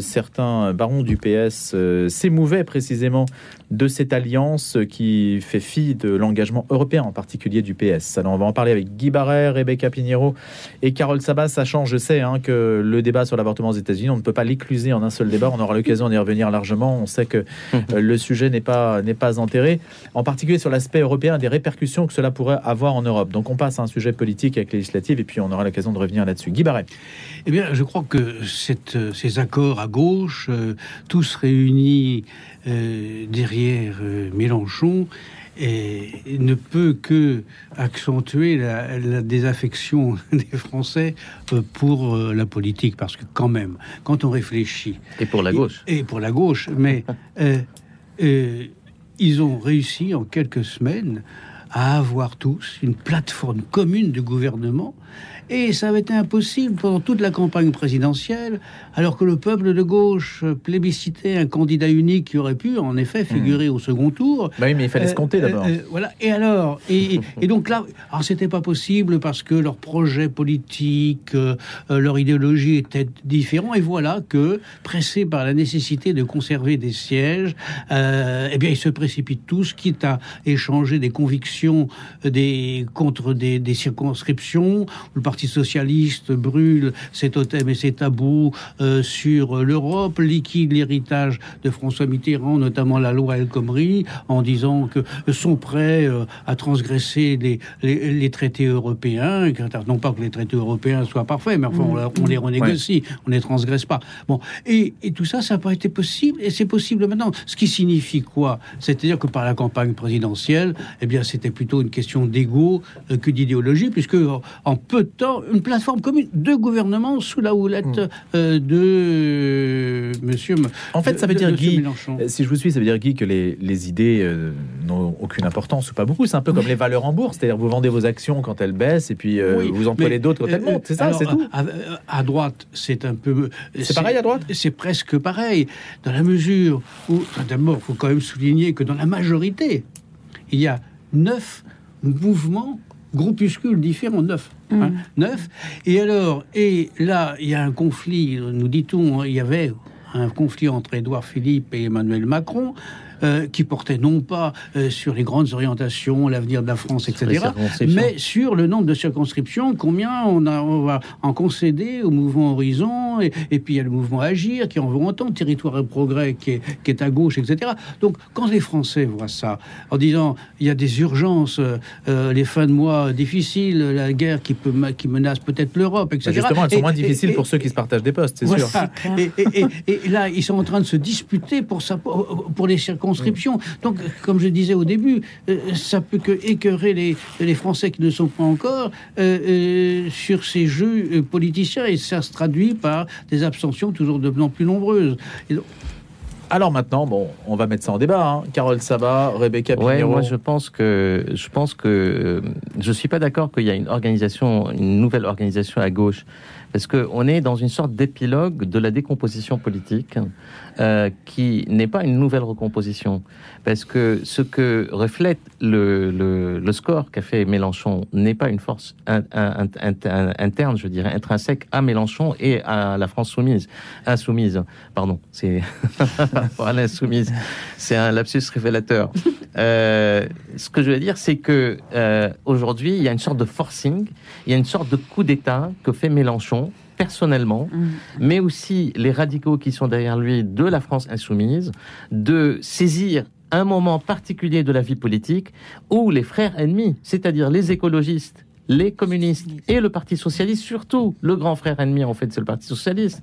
certains barons du PS s'émouvaient précisément de cette alliance qui fait fi de l'engagement européen, en particulier du PS. Alors on va en parler avec Guy Barret, Rebecca Pinheiro et Carole Sabat, sachant, je sais, hein, que le débat sur l'avortement aux États-Unis, on ne peut pas l'écluser en un seul débat. On aura l'occasion d'y revenir largement. On sait que euh, le sujet n'est pas n'est pas enterré, en particulier sur l'aspect européen des répercussions que cela pourrait avoir en Europe. Donc on passe à un sujet politique avec législative et puis on aura l'occasion de revenir là-dessus. Guy Barret. Eh bien, je crois que cette, ces accords à gauche, euh, tous réunis euh, derrière euh, Mélenchon, et ne peut que accentuer la, la désaffection <laughs> des Français euh, pour euh, la politique, parce que quand même, quand on réfléchit... Et pour la gauche. Et, et pour la gauche, mais <laughs> euh, euh, ils ont réussi en quelques semaines à avoir tous une plateforme commune de gouvernement. Et ça avait été impossible pendant toute la campagne présidentielle, alors que le peuple de gauche plébiscitait un candidat unique qui aurait pu, en effet, figurer au second tour. Bah oui, mais il fallait se compter Euh, d'abord. euh, voilà. Et alors, et, <laughs> et donc là, alors c'était pas possible parce que leur projet politique, euh, euh, leur idéologie était différent. Et voilà que, pressés par la nécessité de conserver des sièges, euh, eh bien, ils se précipitent tous, quitte à échanger des convictions euh, des, contre des, des circonscriptions. Le Parti socialiste brûle ses totems et ses tabous euh, sur l'Europe, liquide l'héritage de François Mitterrand, notamment la loi El Khomri, en disant que sont prêts euh, à transgresser les, les, les traités européens. Non pas que les traités européens soient parfaits, mais enfin, on, on les renégocie, on ne les transgresse pas. Bon, et, et tout ça, ça n'a pas été possible, et c'est possible maintenant. Ce qui signifie quoi? C'est-à-dire que par la campagne présidentielle, eh bien, c'était plutôt une question d'ego euh, que d'idéologie, puisque en- en peu de temps, une plateforme commune, deux gouvernements sous la houlette euh, de Monsieur. M- En fait, ça veut de- dire, de Monsieur Guy, euh, si je vous suis, ça veut dire, Guy, que les, les idées euh, n'ont aucune importance ou pas beaucoup. C'est un peu comme les valeurs en bourse, c'est-à-dire vous vendez vos actions quand elles baissent et puis euh, Oui, vous en prenez d'autres quand elles euh, montent. C'est ça, c'est tout. À, à- droite, c'est un peu. C'est pareil à droite? C'est presque pareil, dans la mesure où, d'abord, il faut quand même souligner que dans la majorité, il y a neuf mouvements, groupuscules différents, neuf. hein, neuf. Et alors, et là, il y a un conflit, nous dit-on, il y avait un conflit entre Édouard Philippe et Emmanuel Macron. Euh, qui portait non pas euh, sur les grandes orientations, l'avenir de la France, etc., mais sur le nombre de circonscriptions, combien on, a, on va en concéder au mouvement Horizon, et, et puis il y a le mouvement Agir qui en veut entendre, Territoire et Progrès qui est, qui est à gauche, etc. Donc quand les Français voient ça, en disant il y a des urgences, euh, les fins de mois difficiles, la guerre qui, peut, ma- qui menace peut-être l'Europe, etc. Bah, justement, elles sont Et- moins et- difficiles et- pour ceux qui se partagent des postes, c'est voilà. sûr. Et, et- et- et là, ils sont en train de se disputer pour, ça, pour pour les circonscriptions. Donc, comme je disais au début, euh, ça peut que écœurer les, les Français qui ne sont pas encore euh, euh, sur ces jeux euh, politiciens et ça se traduit par des abstentions toujours de plus en plus nombreuses. Et donc, Alors maintenant, bon, on va mettre ça en débat. hein. Carole Sabat, Rebecca Ouais, Pinheiro. moi je pense que je pense que je suis pas d'accord qu'il y a une organisation, une nouvelle organisation à gauche, parce que on est dans une sorte d'épilogue de la décomposition politique euh, qui n'est pas une nouvelle recomposition, parce que ce que reflète le, le, le score qu'a fait Mélenchon n'est pas une force in- in- in- in- interne, je dirais, intrinsèque à Mélenchon et à la France soumise, insoumise, pardon, c'est <laughs> à l'insoumise, c'est un lapsus révélateur. Euh, ce que je veux dire, c'est que euh, aujourd'hui, il y a une sorte de forcing, il y a une sorte de coup d'État que fait Mélenchon personnellement, mais aussi les radicaux qui sont derrière lui de la France insoumise, de saisir un moment particulier de la vie politique où les frères ennemis, c'est-à-dire les écologistes, les communistes et le Parti socialiste, surtout le grand frère ennemi en fait, c'est le Parti socialiste,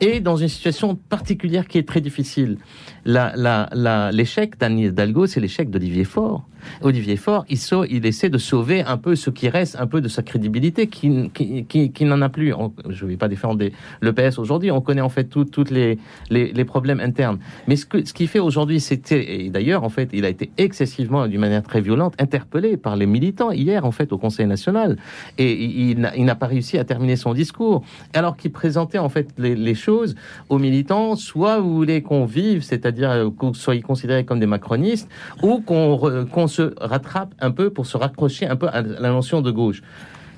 est dans une situation particulière qui est très difficile. L'échec d'Anne Hidalgo, c'est l'échec d'Olivier Faure. Olivier Faure, il, essaie de sauver un peu ce qui reste, un peu de sa crédibilité, qui, n'en a plus. Je ne vais pas défendre des- le PS aujourd'hui, on connaît en fait tous les, problèmes internes. Mais ce qu'il fait aujourd'hui, c'était, et d'ailleurs, en fait, il a été excessivement, d'une manière très violente, interpellé par les militants hier, en fait, au Conseil national. Et il, n'a- pas réussi à terminer son discours, alors qu'il présentait, en fait, les, choses aux militants, soit vous voulez qu'on vive, c'est-à-dire euh, qu'on soit considérés comme des macronistes, ou qu'on qu'on se rattrape un peu pour se raccrocher un peu à la notion de gauche.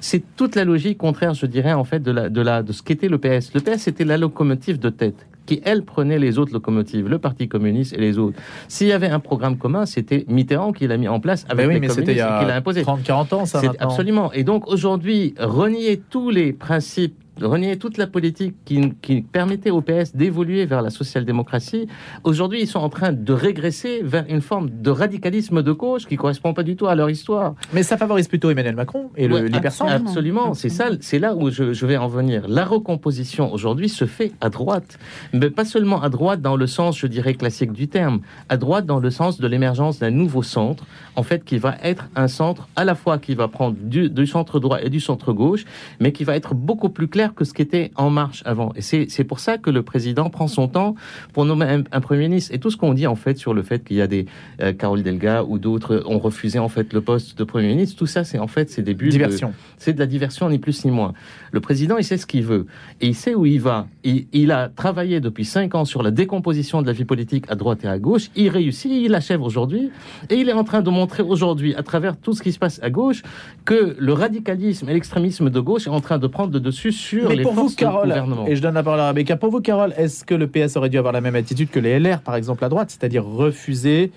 C'est toute la logique contraire, je dirais, en fait, de, de, de ce qu'était le PS. Le PS était la locomotive de tête. Qui, elle, prenait les autres locomotives, le Parti communiste et les autres. S'il y avait un programme commun, c'était Mitterrand qui l'a mis en place avec Ben oui, les mais c'était communistes il y et qui l'a a imposé. 30-40 ans, ça. Maintenant. absolument. Et donc aujourd'hui, renier tous les principes, renier toute la politique qui, qui permettait au PS d'évoluer vers la social-démocratie, aujourd'hui ils sont en train de régresser vers une forme de radicalisme de gauche qui correspond pas du tout à leur histoire. Mais ça favorise plutôt Emmanuel Macron et le Ouais, l'hypercentre. abs- Absolument, c'est ça, c'est là où je, je vais en venir. La recomposition aujourd'hui se fait à droite, mais pas seulement à droite dans le sens, je dirais, classique du terme, à droite dans le sens de l'émergence d'un nouveau centre, en fait, qui va être un centre à la fois qui va prendre du, du centre droit et du centre gauche, mais qui va être beaucoup plus clair que ce qui était en marche avant. Et c'est pour ça que le président prend son temps pour nommer un, un premier ministre. Et tout ce qu'on dit en fait sur le fait qu'il y a des euh, Carole Delga ou d'autres ont refusé en fait le poste de premier ministre, tout ça, c'est en fait c'est de- Diversion. c'est de la diversion, ni plus ni moins. Le président, il sait ce qu'il veut. Et il sait où il va. Il, il a travaillé depuis cinq ans sur la décomposition de la vie politique à droite et à gauche. Il réussit, il achève aujourd'hui. Et il est en train de montrer aujourd'hui, à travers tout ce qui se passe à gauche, que le radicalisme et l'extrémisme de gauche est en train de prendre le dessus sur Mais les pour vous, forces Carole, et je donne la parole à Rebecca, pour vous, Carole, est-ce que le PS aurait dû avoir la même attitude que les LR, par exemple, à droite, c'est-à-dire refuser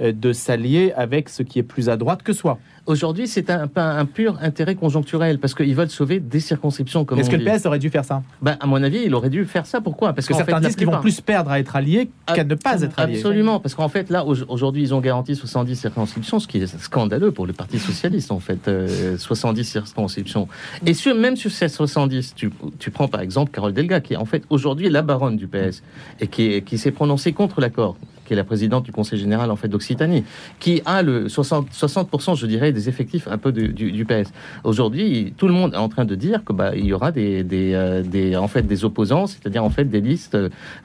de s'allier avec ce qui est plus à droite que soi Aujourd'hui, c'est un, un pur intérêt conjoncturel, parce qu'ils veulent sauver des circonscriptions, comme Est-ce que dit. le PS aurait dû faire ça? Ben, à mon avis, il aurait dû faire ça. Pourquoi? Parce que certains fait, disent qu'ils vont plus perdre à être alliés qu'à ne pas être alliés. Absolument, parce qu'en fait, là, au- aujourd'hui, ils ont garanti 70 circonscriptions, ce qui est scandaleux pour le Parti Socialiste, en fait, euh, 70 circonscriptions. Et sur, même sur ces 70, tu, tu prends par exemple Carole Delga, qui est en fait aujourd'hui la baronne du PS, et qui s'est prononcée contre l'accord, qui est la présidente du Conseil général en fait d'Occitanie, qui a le 60, 60% je dirais, des effectifs un peu du, PS. Aujourd'hui, tout le monde est en train de dire que bah, il y aura des, des, euh, en fait, des opposants, c'est-à-dire en fait des listes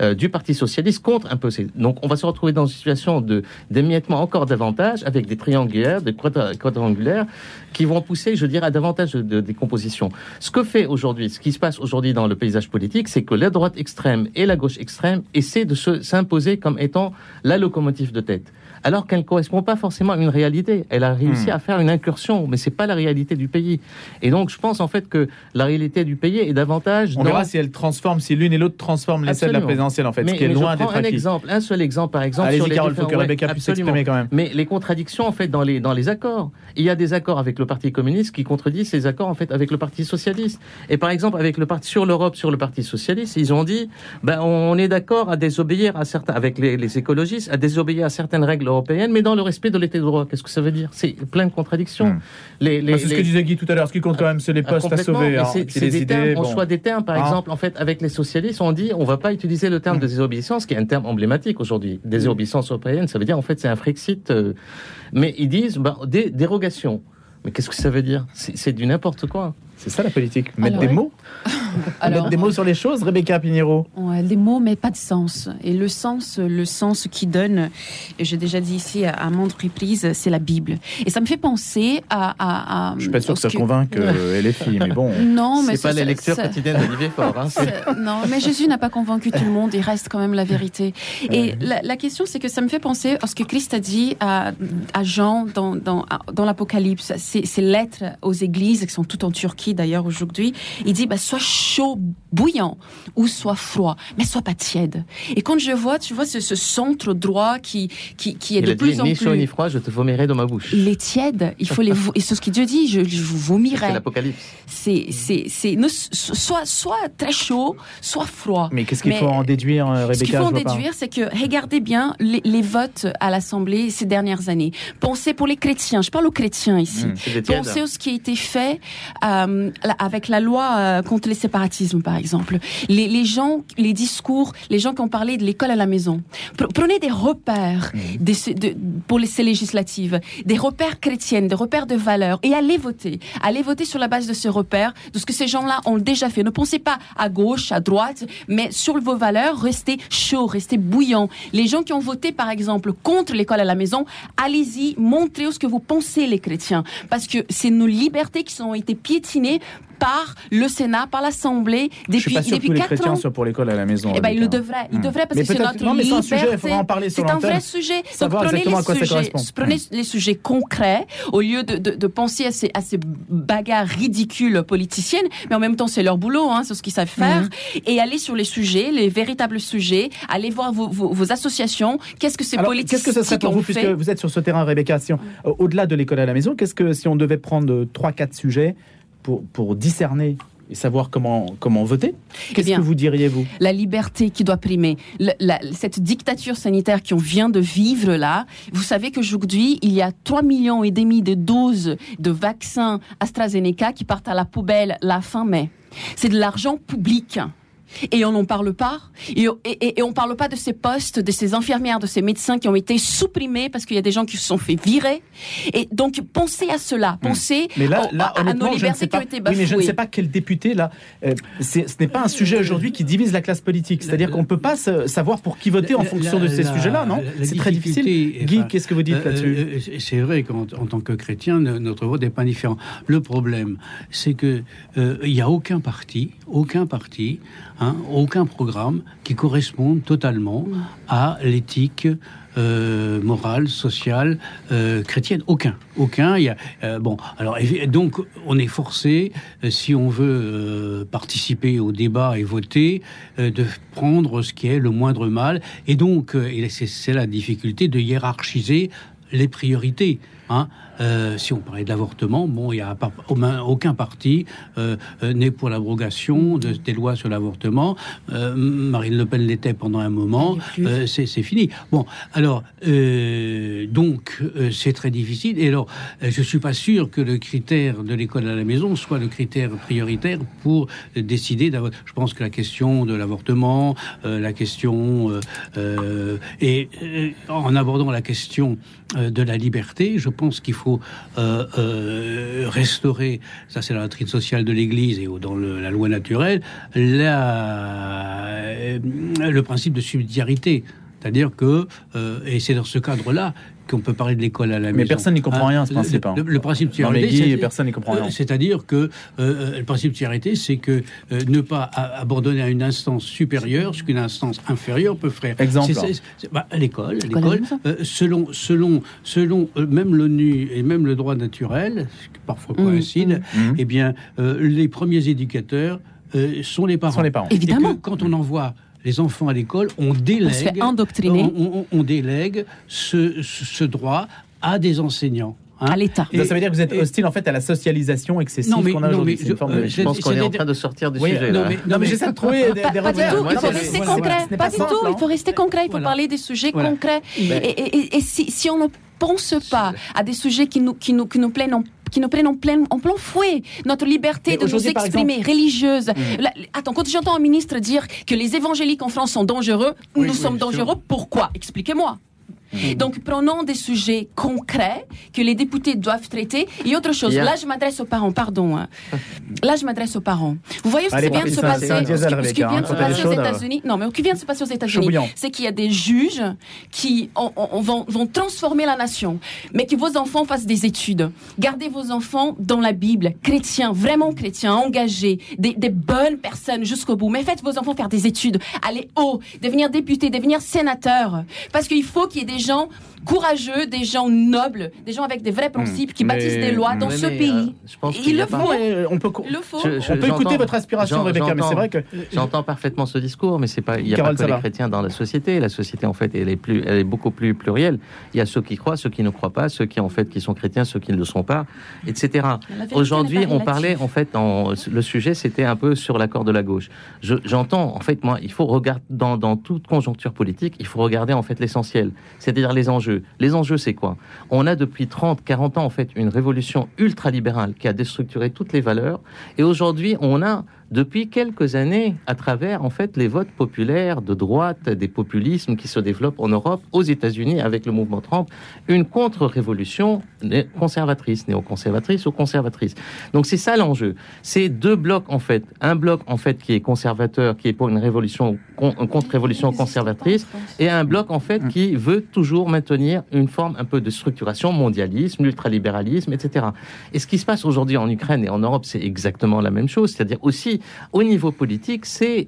euh, du Parti socialiste contre un peu. Donc, on va se retrouver dans une situation de d'émiettement encore davantage avec des triangulaires, des quadra- quadrangulaires qui vont pousser, je dirais, à davantage de, de décomposition. Ce que fait aujourd'hui, ce qui se passe aujourd'hui dans le paysage politique, c'est que la droite extrême et la gauche extrême essaient de se- s'imposer comme étant la locomotive de tête. Alors qu'elle ne correspond pas forcément à une réalité. Elle a réussi Hmm. à faire une incursion, mais c'est pas la réalité du pays. Et donc, je pense en fait que la réalité du pays est davantage. On dans- verra si elle transforme, si l'une et l'autre transforment l'essai de la présidentielle, en fait, mais, ce qui est loin d'être un exemple, un seul exemple, par exemple. Allez-y, Carole, faut que Rebecca ouais, puisse s'exprimer quand même. Mais les contradictions, en fait, dans les, dans les accords. Il y a des accords avec le Parti communiste qui contredisent ces accords, en fait, avec le Parti socialiste. Et par exemple, avec le parti, sur l'Europe, sur le Parti socialiste, ils ont dit, ben, on est d'accord à désobéir à certains, avec les, les écologistes, à désobéir à certaines règles européennes, mais dans le respect de l'état de droit. Qu'est-ce que ça veut dire? C'est plein de contradictions. Hmm. Les, les, Bah, c'est ce que disait Guy tout à l'heure. Ce qui compte quand même, c'est les ah, postes à sauver. hein. c'est des termes, idées. on bon. choix des termes. Par Hein exemple, en fait, avec les socialistes, on dit on va pas utiliser le terme de désobéissance, qui est un terme emblématique aujourd'hui. Désobéissance européenne, ça veut dire en fait c'est un Frexit. euh, mais ils disent bah, dé- dérogation. Mais qu'est-ce que ça veut dire? C'est du n'importe quoi. C'est ça la politique. Mettre Alors, des mots <laughs> Alors, Mettre des mots sur les choses, Rebecca Pinheiro. Ouais, les mots, mais pas de sens. Et le sens, le sens qui donne, j'ai déjà dit ici à, à maintes reprises, c'est la Bible. Et ça me fait penser à. à, à Je suis pas sûr que ça ce convainque <laughs> euh, les filles, mais bon. Non, mais C'est pas les lectures quotidiennes d'Olivier <laughs> Faure. Hein, Non, mais Jésus n'a pas convaincu tout le monde, il reste quand même la vérité. Et la, la question, c'est que ça me fait penser à ce que Christ a dit à, à Jean dans, dans, dans l'Apocalypse, ces lettres aux églises, qui sont toutes en Turquie d'ailleurs aujourd'hui. Il dit, bah, sois chaud, bouillant, ou sois froid, mais sois pas tiède. Et quand je vois, tu vois, ce, ce centre droit qui, qui, qui est Il de dit plus en ni chaud ni plus... froid, je te vomirai dans ma bouche. Les tièdes, il faut les... Et c'est ce que Dieu dit, je, je vous C'est vomirai. l'Apocalypse. C'est, c'est, c'est, ne- soit, soit très chaud, soit froid. Mais qu'est-ce qu'il Mais faut en déduire, euh, Rebecca Ce qu'il faut en déduire, c'est que regardez bien les, les votes à l'Assemblée ces dernières années. Pensez pour les chrétiens, je parle aux chrétiens ici. Hmm. C'est. Pensez à ce qui a été fait euh, la- avec la loi euh, contre les séparatismes, par exemple. Les, les gens, les discours, les gens qui ont parlé de l'école à la maison. Pre- Prenez des repères des- de- pour les, ces législatives, des repères chrétiennes, des repères de valeurs, et allez voter. Allez voter sur la base de ces repères, de ce que ces gens-là ont déjà fait. Ne pensez pas à gauche, à droite, mais sur vos valeurs, restez chaud, restez bouillant. Les gens qui ont voté, par exemple, contre l'école à la maison, allez-y, montrez ce que vous pensez, les chrétiens, parce que c'est nos libertés qui ont été piétinées par le Sénat, par l'Assemblée Je suis depuis, pas sûr que depuis tous les 4 chrétiens ans. soient pour l'école à la maison. Eh ben, il le Rebecca. devrait. Il Hmm. devrait parce Mais que c'est notre non, mais c'est un liberté. sujet, il faudra en parler sur C'est un vrai sujet. Donc prenez les sujets, correspond. prenez les sujets concrets au lieu de, de, de penser à ces, à ces bagarres ridicules politiciennes. Mais en même temps, c'est leur boulot, hein, c'est ce qu'ils savent faire. Et aller sur les sujets, les véritables sujets. Aller voir vos, vos, vos associations. Qu'est-ce que ces Alors, politiciens qu'est-ce que ce serait pour vous, puisque vous êtes sur ce terrain, Rebecca, si on- euh, au-delà de l'école à la maison, qu'est-ce que si on devait prendre trois, quatre sujets pour, pour discerner et savoir comment, comment voter, qu'est-ce Eh bien, que vous diriez, vous la liberté qui doit primer, Le- la- cette dictature sanitaire qu'on vient de vivre là. Vous savez qu'aujourd'hui, il y a 3 millions et demi de doses de vaccins AstraZeneca qui partent à la poubelle la fin mai. C'est de l'argent public. Et on n'en parle pas. Et, et, et on parle pas de ces postes, de ces infirmières, de ces médecins qui ont été supprimés parce qu'il y a des gens qui se sont fait virer. Et donc, pensez à cela. Pensez Hmm. Mais là, au- là à, à nos ne libertés qui ont été Oui, bafouées. mais je ne sais pas quel député là. euh, ce n'est pas un sujet aujourd'hui qui divise la classe politique. C'est-à-dire qu'on ne peut pas savoir pour qui voter en La- fonction de ces sujets-là, non C'est très difficile. Guy, qu'est-ce que vous dites Euh, là-dessus euh, euh, C'est vrai qu'en en tant que chrétien, no- notre vote n'est pas différent. Le problème, c'est que euh, il n'y a aucun parti, aucun parti, hein, aucun programme qui corresponde totalement à l'éthique. euh, morale, sociale, euh, chrétienne, aucun, aucun. Il y a, euh, bon, alors donc on est forcé, si on veut participer au débat et voter, de prendre ce qui est le moindre mal, et donc et c'est la difficulté de hiérarchiser les priorités. Hein. Euh, si on parlait de l'avortement, bon, il n'y a pas, aucun parti euh, euh, n'est pour l'abrogation de, des lois sur l'avortement. Euh, Marine Le Pen l'était pendant un moment. C'est fini. Bon, alors, donc, c'est très difficile. Et alors, je suis pas sûr que le critère de l'école à la maison soit le critère prioritaire pour décider d'avoir. Je pense que la question de l'avortement, la question et en abordant la question de la liberté, je pense qu'il faut euh, euh, restaurer, ça c'est la doctrine sociale de l'Église et dans la loi naturelle, euh, le principe de subsidiarité. C'est-à-dire que, et c'est dans ce cadre-là qu'on peut parler de l'école à la maison. Mais personne n'y comprend Hein, rien, ce le- principe, hein. Le, le principe de Non, mais subsidiarité, Guy, c'est- personne n'y comprend rien. euh, C'est-à-dire que euh, le principe de subsidiarité, c'est que euh, ne pas abandonner à une instance supérieure ce qu'une instance inférieure peut faire. Exemple. C'est- c'est- c'est- bah, à l'école, L'école euh, selon, selon, selon euh, même l'ONU et même le droit naturel, ce qui parfois coïncide, Mhm. eh bien, euh, les premiers éducateurs euh, sont les parents. Sont les parents. Et Évidemment. que quand on envoie les enfants à l'école, on délègue, on, on- on délègue ce, droit à des enseignants. hein. à l'État. Ça veut dire que vous êtes hostile en fait à la socialisation excessive qu'on a aujourd'hui. je- euh, de- je- Je pense qu'on est en train de sortir du Oui, sujet. non, là. mais- Non, mais j'essaie de trouver des, des Pas du tout, il faut rester concret. Pas du tout, il faut rester concret, il faut Voilà. parler des sujets Voilà. concrets. Ben- Et, et- et- et si, si on ne pense pas à des sujets qui nous, qui nous, qui nous prennent en qui nous prennent en plein, en plein fouet notre liberté Mais de nous exprimer, religieuse. La- attends, quand j'entends un ministre dire que les évangéliques en France sont dangereux, Oui, nous oui, sommes sûr. dangereux, pourquoi? Expliquez-moi. Donc prenons des sujets concrets que les députés doivent traiter. Et autre chose, là je m'adresse aux parents, pardon. hein. Là je m'adresse aux parents. Vous voyez ce Allez, qui vient de se passer ce qui- vient de se aux euh, États-Unis Non, mais ce qui vient de se passer aux États-Unis, c'est qu'il y a des juges qui ont- ont- vont, vont transformer la nation, mais que vos enfants fassent des études. Gardez vos enfants dans la Bible, chrétiens, vraiment chrétiens, engagés, des, des bonnes personnes jusqu'au bout. Mais faites vos enfants faire des études, aller haut, devenir député, devenir sénateur, parce qu'il faut qu'il y ait des gens courageux, des gens nobles, des gens avec des vrais principes qui Mais- bâtissent des lois dans ce mais, pays. euh, je pense Et qu'il il le faut. On peut, Il le faut. Je- je- on peut écouter votre aspiration, j'en- Rebecca, mais j'entends- c'est vrai que J'entends parfaitement ce discours, mais c'est pas. Il n'y a Carole, pas que les va. chrétiens dans la société. La société, en fait, elle est plus, elle est beaucoup plus plurielle. Il y a ceux qui croient, ceux qui ne croient pas, ceux qui en fait qui sont chrétiens, ceux qui ne le sont pas, etc. Aujourd'hui, on relative. parlait en fait, en, le sujet, c'était un peu sur l'accord de la gauche. Je- J'entends, en fait, moi, il faut regarder dans, dans toute conjoncture politique, il faut regarder en fait l'essentiel, c'est-à-dire les enjeux. Les enjeux, c'est quoi? On a depuis 30, 40 ans en fait une révolution ultralibérale qui a déstructuré toutes les valeurs, et aujourd'hui, on a depuis quelques années, à travers en fait les votes populaires de droite, des populismes qui se développent en Europe, aux États-Unis avec le mouvement Trump, une contre-révolution conservatrice, néoconservatrice ou conservatrice. Donc c'est ça l'enjeu. C'est deux blocs en fait, un bloc en fait qui est conservateur, qui est pour une révolution, con- une contre-révolution conservatrice, et un bloc en fait qui veut toujours toujours maintenir une forme un peu de structuration, mondialisme, ultralibéralisme, etc. Et ce qui se passe aujourd'hui en Ukraine et en Europe, c'est exactement la même chose. C'est-à-dire aussi, au niveau politique, c'est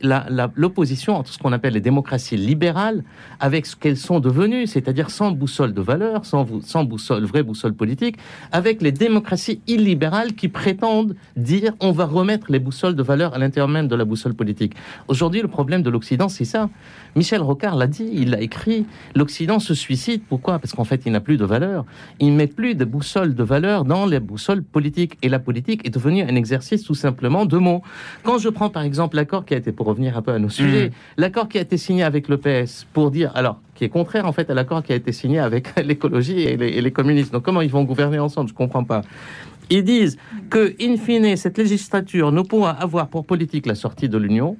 l'opposition entre ce qu'on appelle les démocraties libérales avec ce qu'elles sont devenues, c'est-à-dire sans boussole de valeur, sans, vraie boussole politique, avec les démocraties illibérales qui prétendent dire on va remettre les boussoles de valeur à l'intérieur même de la boussole politique. Aujourd'hui, le problème de l'Occident, c'est ça. Michel Rocard l'a dit, il l'a écrit. L'Occident se suicide. Pourquoi? Parce qu'en fait, il n'a plus de valeur. Il ne met plus de boussole de valeur dans les boussoles politiques. Et la politique est devenue un exercice tout simplement de mots. Quand je prends par exemple l'accord qui a été, pour revenir un peu à nos sujets, mmh. l'accord qui a été signé avec le PS pour dire, alors, qui est contraire en fait à l'accord qui a été signé avec <laughs> l'écologie et les, et les communistes. Donc comment ils vont gouverner ensemble? Je comprends pas. Ils disent que, in fine, cette législature ne pourra avoir pour politique la sortie de l'Union,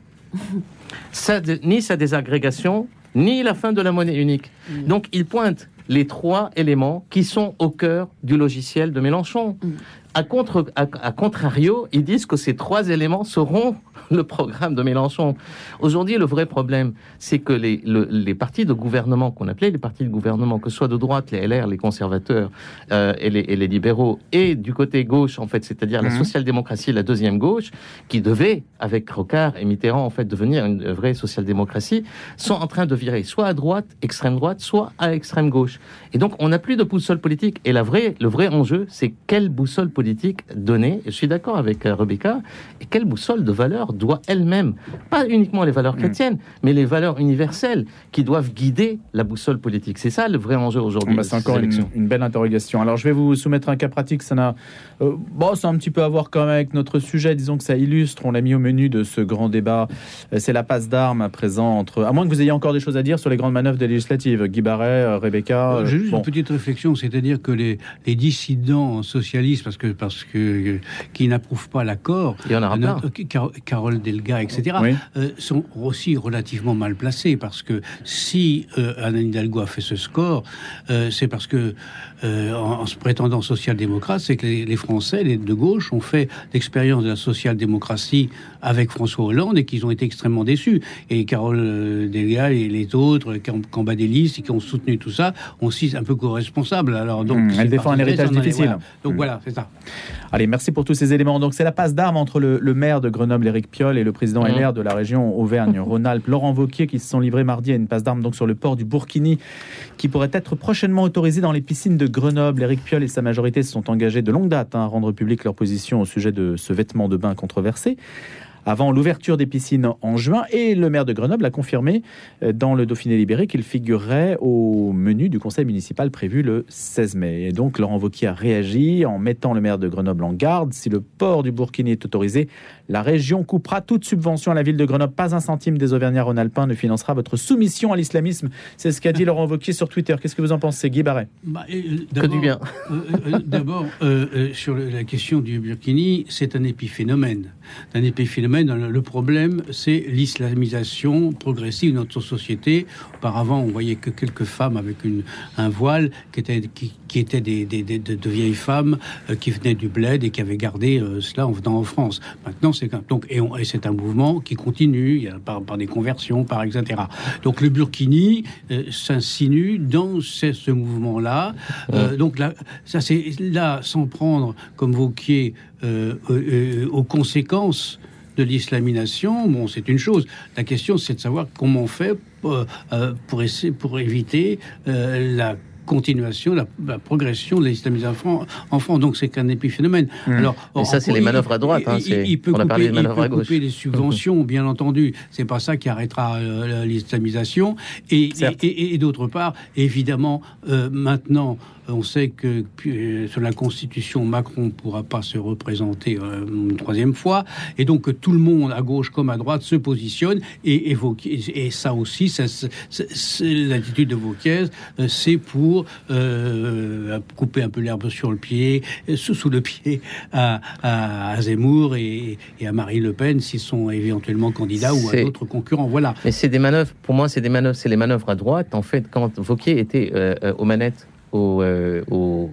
ni sa désagrégation, ni la fin de la monnaie unique. Mm. Donc ils pointent les trois éléments qui sont au cœur du logiciel de Mélenchon. Mm. À, contre, à, contrario, ils disent que ces trois éléments seront le programme de Mélenchon. Aujourd'hui, le vrai problème, c'est que les, les, partis de gouvernement qu'on appelait les partis de gouvernement, que ce soit de droite, les LR, les conservateurs euh, et, les, et, les, libéraux, et du côté gauche, en fait, c'est-à-dire la mhm. social-démocratie, la deuxième gauche, qui devait, avec Rocard et Mitterrand, en fait, devenir une vraie social-démocratie, sont en train de virer soit à droite, extrême droite, soit à extrême gauche. Et donc, on n'a plus de boussole politique. Et la vraie, le vrai enjeu, c'est quelle boussole politique donner, je suis d'accord avec euh, Rebecca, et quelle boussole de valeur doit elle-même, pas uniquement les valeurs mm. chrétiennes, mais les valeurs universelles qui doivent guider la boussole politique. C'est ça le vrai enjeu aujourd'hui. Bah, c'est encore une, belle interrogation. Alors je vais vous soumettre un cas pratique. Ça n'a, euh, bon, c'est un petit peu à voir quand même avec notre sujet. Disons que ça illustre. On l'a mis au menu de ce grand débat. Euh, c'est la passe d'armes à présent entre. À moins que vous ayez encore des choses à dire sur les grandes manœuvres des législatives. Guy Barret, euh, Rebecca. J'ai juste une petite réflexion, c'est-à-dire que les, les dissidents socialistes, parce que parce que qui n'approuvent pas l'accord, il y en a Carole Delga, etc., euh, sont aussi relativement mal placés parce que si euh, Anne Hidalgo a fait ce score, euh, c'est parce que euh, en, se prétendant social-démocrate, c'est que les, Français, les de gauche, ont fait l'expérience de la social-démocratie avec François Hollande et qu'ils ont été extrêmement déçus. Et Carole Delga et les autres, Cambadélis, qui ont soutenu tout ça, ont aussi un peu co-responsables. Alors, donc, mmh, elle défend un héritage difficile. Donc mmh. voilà, c'est ça. Allez, merci pour tous ces éléments. Donc c'est la passe d'armes entre le, maire de Grenoble, Piolle, et le président mmh. LR de la région Auvergne-Rhône-Alpes, <laughs> Laurent Vauquier, qui se sont livrés mardi à une passe d'armes donc sur le port du Burkini, qui pourrait être prochainement autorisé dans les piscines de Grenoble. Éric Piolle et sa majorité se sont engagés de longue date hein, à rendre public leur position au sujet de ce vêtement de bain controversé avant l'ouverture des piscines en juin. Et le maire de Grenoble a confirmé euh, dans le Dauphiné libéré qu'il figurerait au menu du conseil municipal prévu le 16 mai. Et donc Laurent Wauquiez a réagi en mettant le maire de Grenoble en garde. Si le port du Burkini est autorisé, la région coupera toute subvention à la ville de Grenoble. Pas un centime des Auvergnats-Rhône-Alpins ne financera votre soumission à l'islamisme. C'est ce qu'a dit Laurent Wauquiez sur Twitter. Qu'est-ce que vous en pensez, Guy Barret? Bah, euh, du bien. Euh, d'abord, sur la question du Burkini, c'est un épiphénomène. Un épiphénomène le problème, c'est l'islamisation progressive de notre société. Auparavant, on voyait que quelques femmes avec un voile qui étaient, qui, étaient des, de, vieilles femmes euh, qui venaient du bled et qui avaient gardé euh, cela en venant en France. Maintenant, c'est donc et, c'est un mouvement qui continue il y a, par, des conversions, par etc. Donc le Burkini euh, s'insinue dans ce, mouvement-là. donc là, ça c'est là sans prendre comme Vauquier aux conséquences de l'islamination, bon, c'est une chose. La question, c'est de savoir comment on fait euh, euh, pour, essayer, pour éviter euh, la continuation, la, progression de l'islamisation en France. Donc c'est qu'un épiphénomène. Mmh. Alors, Et ça, c'est les manœuvres à droite. Hein, il, peut, couper, il peut couper, les subventions, bien entendu. C'est pas ça qui arrêtera l'islamisation. Et, et, et d'autre part, évidemment, maintenant, on sait que euh, sur la Constitution, Macron ne pourra pas se représenter euh, une troisième fois, et donc tout le monde, à gauche comme à droite, se positionne et évoque. Et ça aussi, l'attitude de Vauquiez, euh, c'est pour couper un peu l'herbe sur le pied, sous, le pied à, Zemmour et, à Marine Le Pen s'ils sont éventuellement candidats ou à d'autres concurrents. Voilà. Mais c'est des manœuvres, pour moi, c'est des manœuvres, c'est les manœuvres à droite. En fait, quand Vauquier était aux manettes au, euh, au,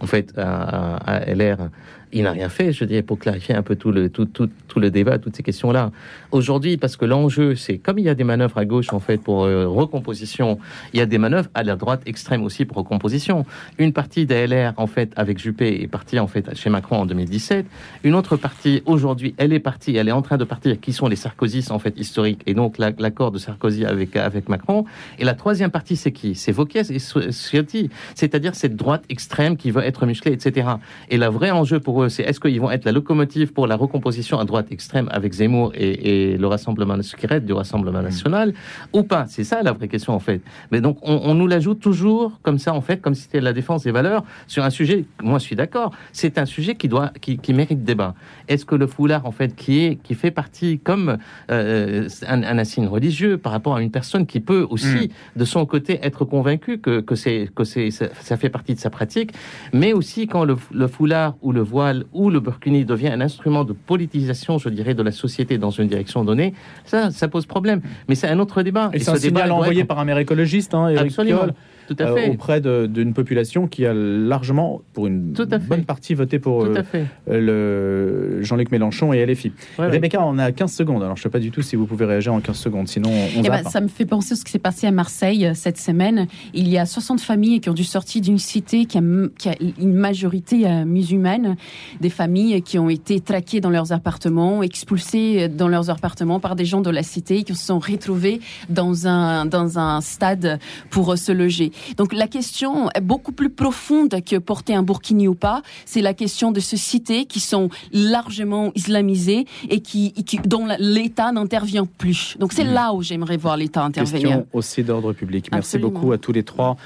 en fait, à, LR, il n'a rien fait, je dirais, pour clarifier un peu tout le, tout, tout, tout le débat, toutes ces questions-là. Aujourd'hui, parce que l'enjeu, c'est comme il y a des manœuvres à gauche, en fait, pour euh, recomposition, il y a des manœuvres à la droite extrême aussi pour recomposition. Une partie des en fait, avec Juppé, est partie, en fait, chez Macron en 2017. Une autre partie, aujourd'hui, elle est partie, elle est en train de partir, qui sont les Sarkozys, en fait, historiques, et donc l'accord de Sarkozy avec, avec Macron. Et la troisième partie, c'est qui? C'est Vauquiez et Ciotti, c'est-à-dire cette droite extrême qui veut être musclée, etc. Et le vrai enjeu pour eux, c'est est-ce qu'ils vont être la locomotive pour la recomposition à droite extrême avec Zemmour et, le Rassemblement national du Rassemblement mmh. national, ou pas? C'est ça la vraie question, en fait. Mais donc, on, nous l'ajoute toujours comme ça, en fait, comme si c'était la défense des valeurs sur un sujet, moi je suis d'accord, c'est un sujet qui, doit, qui, mérite débat. Est-ce que le foulard, en fait, qui, est, qui fait partie comme euh, un, un insigne religieux par rapport à une personne qui peut aussi, mmh. de son côté, être convaincue que, que, c'est, que c'est, ça, fait partie de sa pratique, mais aussi quand le, foulard ou le voile ou le burkini devient un instrument de politisation, je dirais, de la société dans une direction donnée, ça, ça pose problème. Mais c'est un autre débat. Et, c'est un signal envoyé par un maire écologiste, hein, Eric Absolument. Tout à euh, fait. auprès d'une population qui a largement, pour une bonne partie, voté pour euh, le Jean-Luc Mélenchon et LFI. Rebecca, on a 15 secondes, alors je ne sais pas du tout si vous pouvez réagir en 15 secondes, sinon on eh ben, Ça me fait penser à ce qui s'est passé à Marseille euh, cette semaine. Il y a 60 familles qui ont dû sortir d'une cité qui a, qui a, une majorité musulmane, des familles qui ont été traquées dans leurs appartements, expulsées dans leurs appartements par des gens de la cité qui se sont retrouvés dans un, dans un stade pour se loger. Donc la question est beaucoup plus profonde que porter un burkini ou pas. C'est la question de ces cités qui sont largement islamisées et qui, dont l'État n'intervient plus. Donc c'est mmh. là où j'aimerais voir l'État intervenir. Question aussi d'ordre public. Merci beaucoup à tous les trois.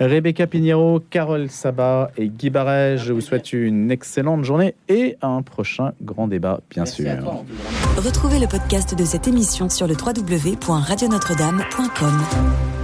Rebecca Pignero, Carole Sabat et Guy Barret, je vous souhaite une excellente journée et un prochain grand débat, bien sûr. Retrouvez le podcast de cette émission sur le www.radionotre-dame.com.